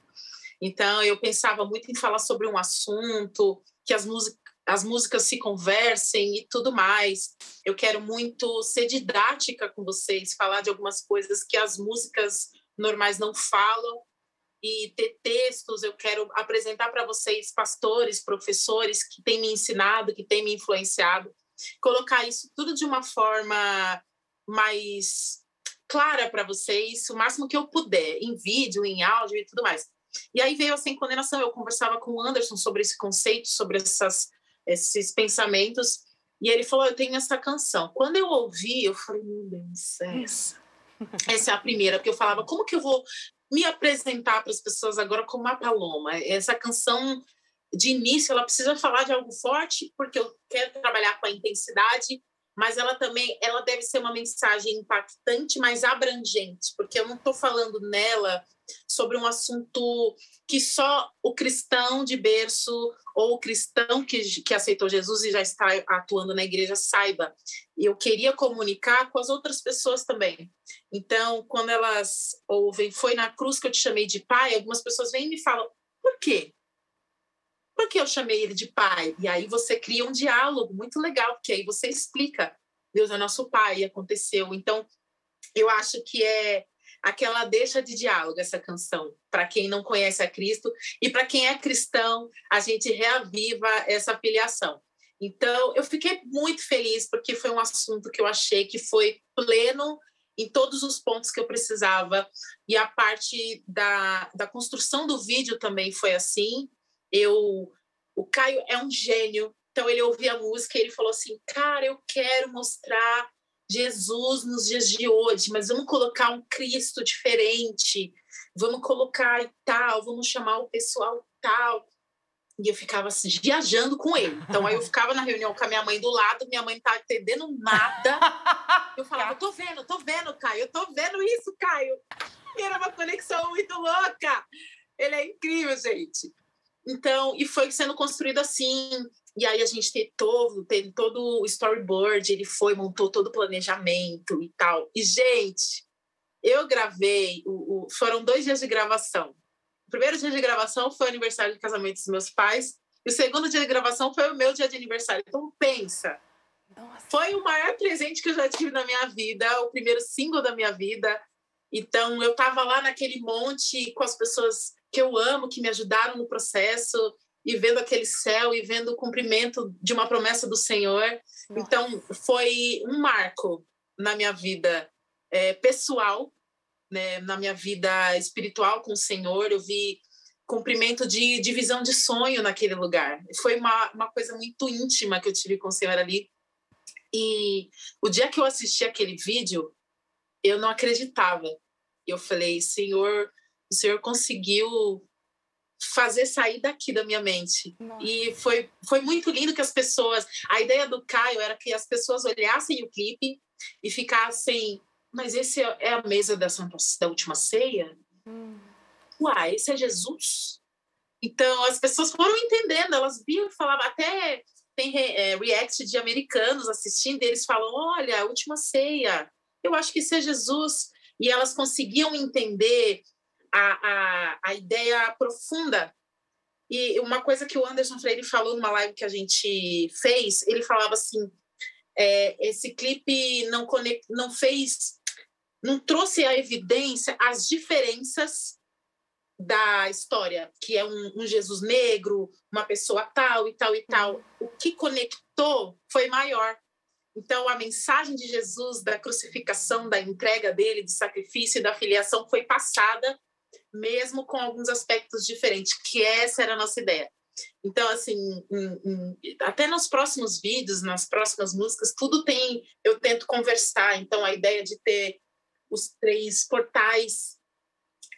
Então, eu pensava muito em falar sobre um assunto, que as as músicas se conversem e tudo mais. Eu quero muito ser didática com vocês, falar de algumas coisas que as músicas normais não falam e ter textos. Eu quero apresentar para vocês pastores, professores que têm me ensinado, que têm me influenciado, colocar isso tudo de uma forma mais clara para vocês, o máximo que eu puder, em vídeo, em áudio e tudo mais. E aí veio a Sem Condenação, eu conversava com o Anderson sobre esse conceito, sobre essas esses pensamentos. E ele falou: Eu tenho essa canção. Quando eu ouvi, eu falei: Meu Deus, é essa. [laughs] Essa é a primeira, porque eu falava: Como que eu vou me apresentar para as pessoas agora como uma paloma? Essa canção, de início, ela precisa falar de algo forte, porque eu quero trabalhar com a intensidade, mas ela também ela deve ser uma mensagem impactante, mas abrangente, porque eu não estou falando nela sobre um assunto que só o cristão de berço ou o cristão que, que aceitou Jesus e já está atuando na igreja saiba. Eu queria comunicar com as outras pessoas também. Então, quando elas ouvem, foi na cruz que eu te chamei de pai, algumas pessoas vêm e me falam, por quê? Por que eu chamei ele de pai? E aí você cria um diálogo muito legal, porque aí você explica, Deus é nosso pai, aconteceu. Então, eu acho que é aquela deixa de diálogo essa canção para quem não conhece a Cristo e para quem é cristão a gente reaviva essa filiação então eu fiquei muito feliz porque foi um assunto que eu achei que foi pleno em todos os pontos que eu precisava e a parte da, da construção do vídeo também foi assim eu o Caio é um gênio, então ele ouvia a música e ele falou assim: "Cara, eu quero mostrar Jesus nos dias de hoje, mas vamos colocar um Cristo diferente, vamos colocar e tal, vamos chamar o pessoal tal". E eu ficava assim, viajando com ele. Então aí eu ficava na reunião com a minha mãe do lado, minha mãe não estava entendendo nada. Eu falava, tô vendo, tô vendo, Caio, eu tô vendo isso, Caio. E era uma conexão muito louca. Ele é incrível, gente. Então, e foi sendo construído assim. E aí a gente tem todo, tem todo o storyboard, ele foi, montou todo o planejamento e tal. E, gente, eu gravei, o, o, foram dois dias de gravação. O primeiro dia de gravação foi o aniversário de casamento dos meus pais, e o segundo dia de gravação foi o meu dia de aniversário. Então, pensa. Nossa. Foi o maior presente que eu já tive na minha vida, o primeiro single da minha vida. Então, eu estava lá naquele monte com as pessoas que eu amo, que me ajudaram no processo, e vendo aquele céu e vendo o cumprimento de uma promessa do Senhor. Nossa. Então, foi um marco na minha vida é, pessoal, né, na minha vida espiritual com o Senhor. Eu vi cumprimento de divisão de sonho naquele lugar. Foi uma, uma coisa muito íntima que eu tive com o Senhor ali. E o dia que eu assisti aquele vídeo, eu não acreditava. Eu falei, Senhor, o Senhor conseguiu fazer sair daqui da minha mente. Nossa. E foi, foi muito lindo que as pessoas. A ideia do Caio era que as pessoas olhassem o clipe e ficassem. Mas esse é, é a mesa da, Santa, da última ceia? Hum. Uai, esse é Jesus? Então as pessoas foram entendendo, elas viam falavam, até tem é, react de americanos assistindo, eles falam: olha, última ceia, eu acho que isso é Jesus. E elas conseguiam entender a, a, a ideia profunda. E uma coisa que o Anderson Freire falou numa live que a gente fez, ele falava assim: é, esse clipe não, conect, não fez, não trouxe à evidência as diferenças da história, que é um, um, Jesus negro, uma pessoa tal e tal e tal. O que conectou foi maior. Então, a mensagem de Jesus, da crucificação, da entrega dele, do sacrifício e da filiação foi passada mesmo com alguns aspectos diferentes, que essa era a nossa ideia. Então, assim, até nos próximos vídeos, nas próximas músicas, tudo tem. Eu tento conversar. Então, a ideia de ter os três portais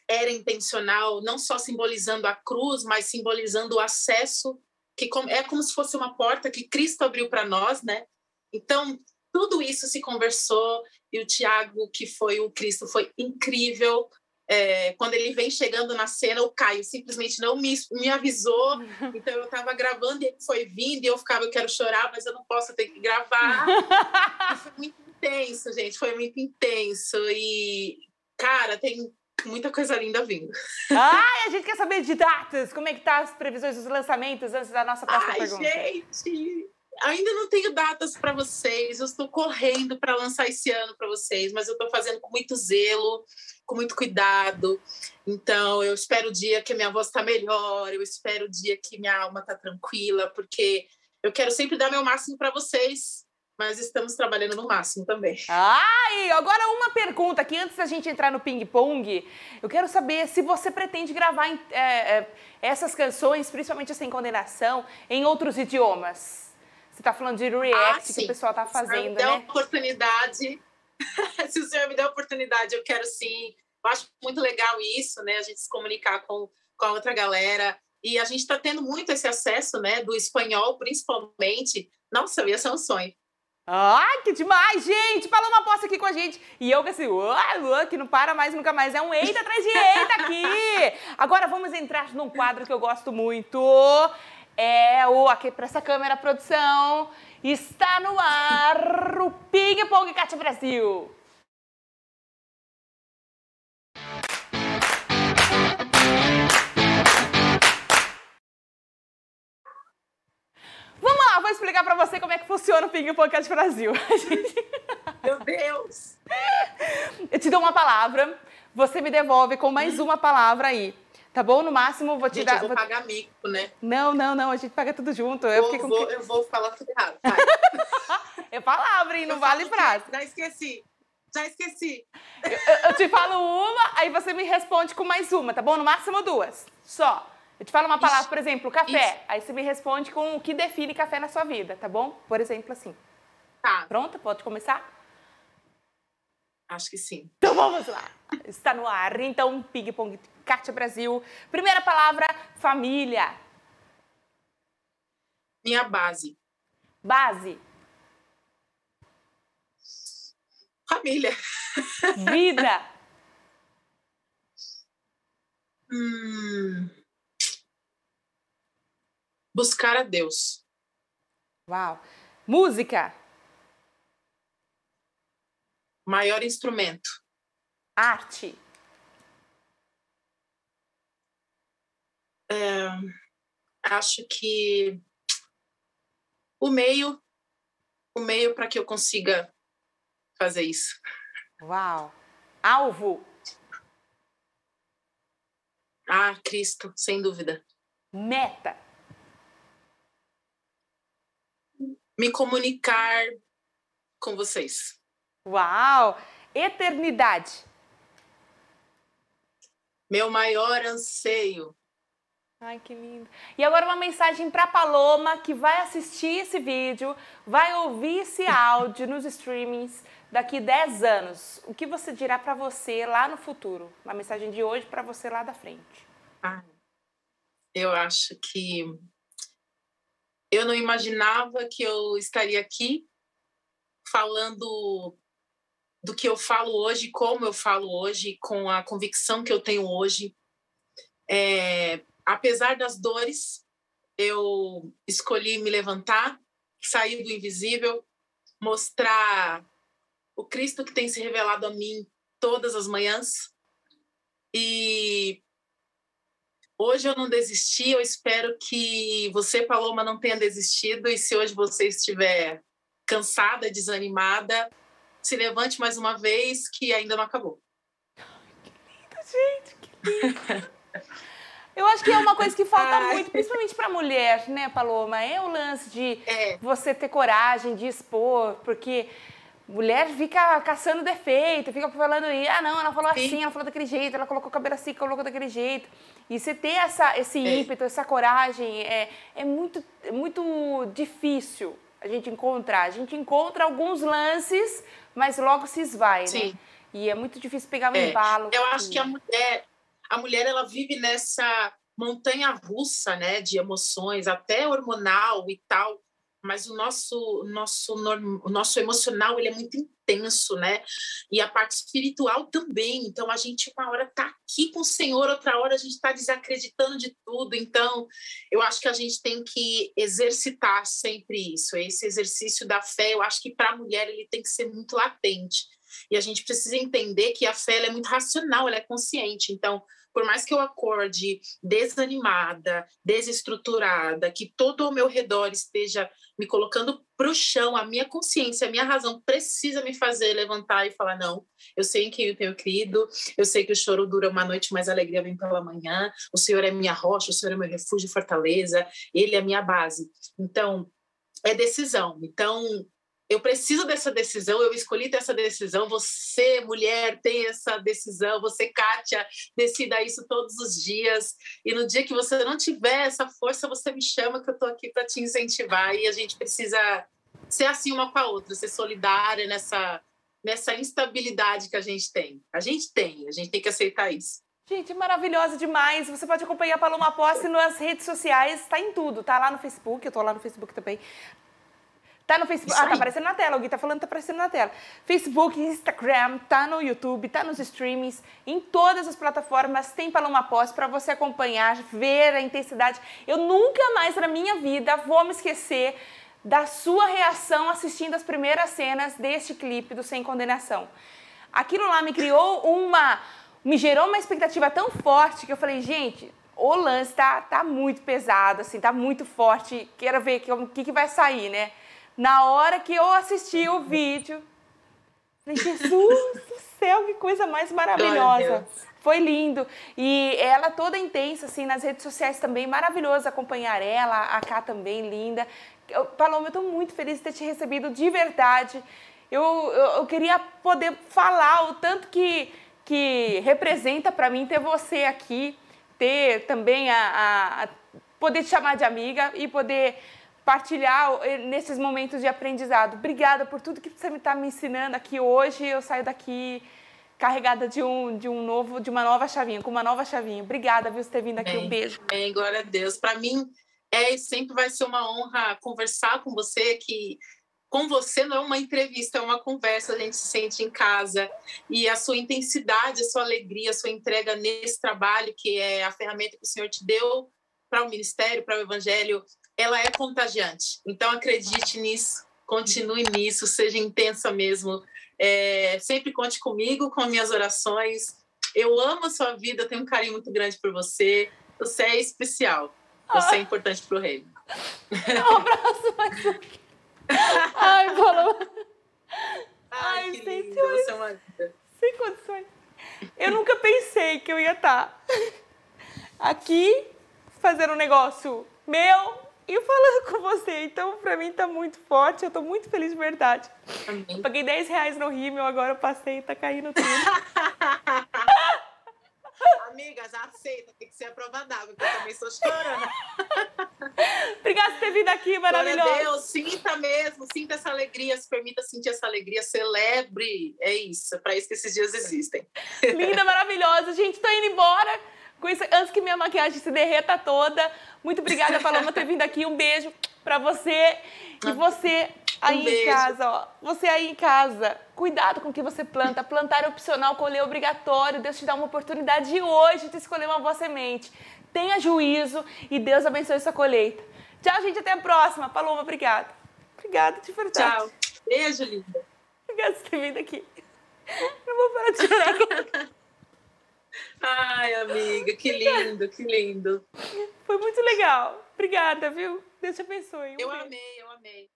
era intencional, não só simbolizando a cruz, mas simbolizando o acesso, que é como se fosse uma porta que Cristo abriu para nós, né? Então, tudo isso se conversou e o Tiago, que foi o Cristo, foi incrível é, quando ele vem chegando na cena, o Caio simplesmente não me, me avisou. [laughs] Então eu estava gravando e ele foi vindo e eu ficava, eu quero chorar, mas eu não posso, eu tenho que gravar. [laughs] foi muito intenso, gente, foi muito intenso. E, cara, tem muita coisa linda vindo. Ai, a gente quer saber de datas. Como é que tá as previsões dos lançamentos antes da nossa próxima Ai, pergunta? gente, ainda não tenho datas para vocês. Eu estou correndo para lançar esse ano para vocês, mas eu estou fazendo com muito zelo com muito cuidado. Então, eu espero o dia que minha voz está melhor, eu espero o dia que minha alma está tranquila, porque eu quero sempre dar meu máximo para vocês, mas estamos trabalhando no máximo também. Ai, agora uma pergunta aqui antes da gente entrar no ping-pong. Eu quero saber se você pretende gravar é, essas canções, principalmente Sem Condenação, em outros idiomas. Você está falando de react ah, que o pessoal está fazendo, Se né? oportunidade, [laughs] se o senhor me der oportunidade, eu quero sim. Eu acho muito legal isso, né? A gente se comunicar com, com a outra galera. E a gente está tendo muito esse acesso, né? Do espanhol, principalmente. Nossa, ia ser um sonho. Ai, que demais, gente! Paloma Posse aqui com a gente. E eu que assim, uá, que não para mais, nunca mais. É um eita atrás de eita aqui! Agora vamos entrar num quadro que eu gosto muito. É o, aqui para essa câmera, produção. Está no ar o Ping Pong Cat Brasil. Vamos lá, vou explicar para você como é que funciona o Ping Pong Cat Brasil. [laughs] Meu Deus! Eu te dou uma palavra, você me devolve com mais uma palavra aí. Tá bom? No máximo, vou te gente, dar. Eu vou vou... pagar mico, né? Não, não, não, a gente paga tudo junto. Eu, vou, com... vou, eu vou falar tudo errado. É palavra, [laughs] hein? Não eu vale frase. Já esqueci. Já esqueci. Eu, eu, te falo uma, aí você me responde com mais uma, tá bom? No máximo duas. Só. Eu te falo uma palavra, por exemplo, café. Isso. Aí você me responde com o que define café na sua vida, tá bom? Por exemplo, assim. Tá. Pronta? Pode começar? Acho que sim. Então vamos lá. Está no ar. Então, Ping Kátia Brasil. Primeira palavra, família. Minha base. Base. Família. Vida. [laughs] hum. Buscar a Deus. Uau. Música. Maior instrumento. Arte. É, acho que o meio, o meio para que eu consiga fazer isso. Uau! Alvo. Ah, Cristo, sem dúvida. Meta. Me comunicar com vocês. Uau! Eternidade. Meu maior anseio. Ai, que lindo. E agora uma mensagem para Paloma que vai assistir esse vídeo, vai ouvir esse [laughs] áudio nos streamings daqui 10 anos. O que você dirá para você lá no futuro? Uma mensagem de hoje para você lá da frente. Ah, eu acho que eu não imaginava que eu estaria aqui falando do que eu falo hoje, como eu falo hoje, com a convicção que eu tenho hoje. É, apesar das dores, eu escolhi me levantar, sair do invisível, mostrar o Cristo que tem se revelado a mim todas as manhãs. E hoje eu não desisti, eu espero que você, Paloma, não tenha desistido. E se hoje você estiver cansada, desanimada, se levante mais uma vez, que ainda não acabou. Que lindo, gente, que lindo. [laughs] Eu acho que é uma coisa que falta Ai. muito, principalmente para mulher, né, Paloma? É o lance de é. você ter coragem de expor, porque mulher fica caçando defeito, fica falando, ah, não, ela falou Sim. assim, ela falou daquele jeito, ela colocou o cabelo assim, colocou daquele jeito. E você ter essa, esse é. ímpeto, essa coragem, é, é muito, muito difícil a gente encontrar. A gente encontra alguns lances mas logo se esvai, né? Sim. né? E é muito difícil pegar um é. embalo. Eu acho que a mulher, a mulher ela vive nessa montanha russa, né, de emoções, até hormonal e tal mas o nosso nosso o nosso emocional ele é muito intenso, né? E a parte espiritual também. Então a gente uma hora tá aqui com o Senhor, outra hora a gente está desacreditando de tudo. Então eu acho que a gente tem que exercitar sempre isso. Esse exercício da fé, eu acho que para a mulher ele tem que ser muito latente. E a gente precisa entender que a fé é muito racional, ela é consciente. Então por mais que eu acorde desanimada, desestruturada, que todo ao meu redor esteja me colocando para o chão, a minha consciência, a minha razão precisa me fazer levantar e falar: não, eu sei em quem eu tenho crido, eu sei que o choro dura uma noite, mas a alegria vem pela manhã, o Senhor é minha rocha, o Senhor é meu refúgio e fortaleza, Ele é a minha base. Então, é decisão. Então, eu preciso dessa decisão, eu escolhi ter essa decisão, você, mulher, tem essa decisão, você, Kátia, decida isso todos os dias, e no dia que você não tiver essa força, você me chama que eu estou aqui para te incentivar, e a gente precisa ser assim uma com a outra, ser solidária nessa, nessa instabilidade que a gente tem. A gente tem, a gente tem que aceitar isso. Gente, maravilhosa demais. Você pode acompanhar a Paloma Posse nas redes sociais, está em tudo. Tá lá no Facebook, eu tô lá no Facebook também. Tá no Facebook. Ah, tá aparecendo na tela. O Gui tá falando que tá aparecendo na tela. Facebook, Instagram, tá no YouTube, tá nos streamings, em todas as plataformas tem Paloma Pós para você acompanhar, ver a intensidade. Eu nunca mais na minha vida vou me esquecer da sua reação assistindo as primeiras cenas deste clipe do Sem Condenação. Aquilo lá me criou uma. me gerou uma expectativa tão forte que eu falei, gente, o lance tá, tá muito pesado, assim, tá muito forte. Quero ver o que, que vai sair, né? Na hora que eu assisti o vídeo, falei, Jesus do céu, que coisa mais maravilhosa. Foi lindo. E ela toda intensa, assim, nas redes sociais também, maravilhoso acompanhar ela, a Cá também, linda. Eu, Paloma, eu estou muito feliz de ter te recebido de verdade. Eu, eu, eu queria poder falar o tanto que, que representa para mim ter você aqui, ter também a, a, a poder te chamar de amiga e poder partilhar nesses momentos de aprendizado. Obrigada por tudo que você está me ensinando aqui hoje. Eu saio daqui carregada de um, de um novo, de uma nova chavinha, com uma nova chavinha. Obrigada, viu, por ter vindo aqui. Bem, um beijo. Bem, glória a Deus. Para mim, é sempre vai ser uma honra conversar com você, que com você não é uma entrevista, é uma conversa, a gente se sente em casa. E a sua intensidade, a sua alegria, a sua entrega nesse trabalho, que é a ferramenta que o Senhor te deu para o ministério, para o evangelho, ela é contagiante. Então acredite nisso, continue nisso, seja intensa mesmo. É, sempre conte comigo, com minhas orações. Eu amo a sua vida, tenho um carinho muito grande por você. Você é especial. Você é importante pro reino. [laughs] Um abraço mais um. Ai, Paloma. Ai, Ai sem lindo, você é uma... Sem condições. Eu nunca pensei que eu ia estar [laughs] aqui fazendo um negócio meu e falando com você. Então, pra mim tá muito forte. Eu tô muito feliz de verdade. Amém. Paguei 10 reais no Rímel, agora eu passei e tá caindo tudo. [laughs] Amiga, já aceita, tem que ser a prova d'água, porque eu também estou chorando. Obrigada por ter vindo aqui, maravilhoso. Glória Deus, sinta mesmo, sinta essa alegria, se permita sentir essa alegria, celebre. É isso, é para isso que esses dias existem. Linda, maravilhosa. Gente, tô indo embora. Isso, antes que minha maquiagem se derreta toda. Muito obrigada, Paloma, por ter vindo aqui. Um beijo para você. E ah, você aí um em casa, ó. Você aí em casa, cuidado com o que você planta. Plantar é opcional, colher é obrigatório. Deus te dá uma oportunidade de hoje de escolher uma boa semente. Tenha juízo e Deus abençoe sua colheita. Tchau, gente. Até a próxima. Paloma, obrigada. Obrigada, de verdade. Tchau. Beijo, linda. Obrigada por ter vindo aqui. Não vou parar de chorar. [laughs] Ai, amiga, que lindo, que lindo. Foi muito legal. Obrigada, viu? Deus te abençoe. Um eu beijo. amei, eu amei.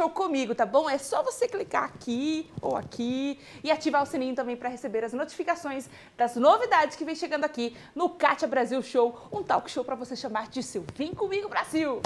Show comigo, tá bom? É só você clicar aqui ou aqui e ativar o sininho também para receber as notificações das novidades que vem chegando aqui no Kátia Brasil Show, um talk show para você chamar de seu Vem Comigo Brasil!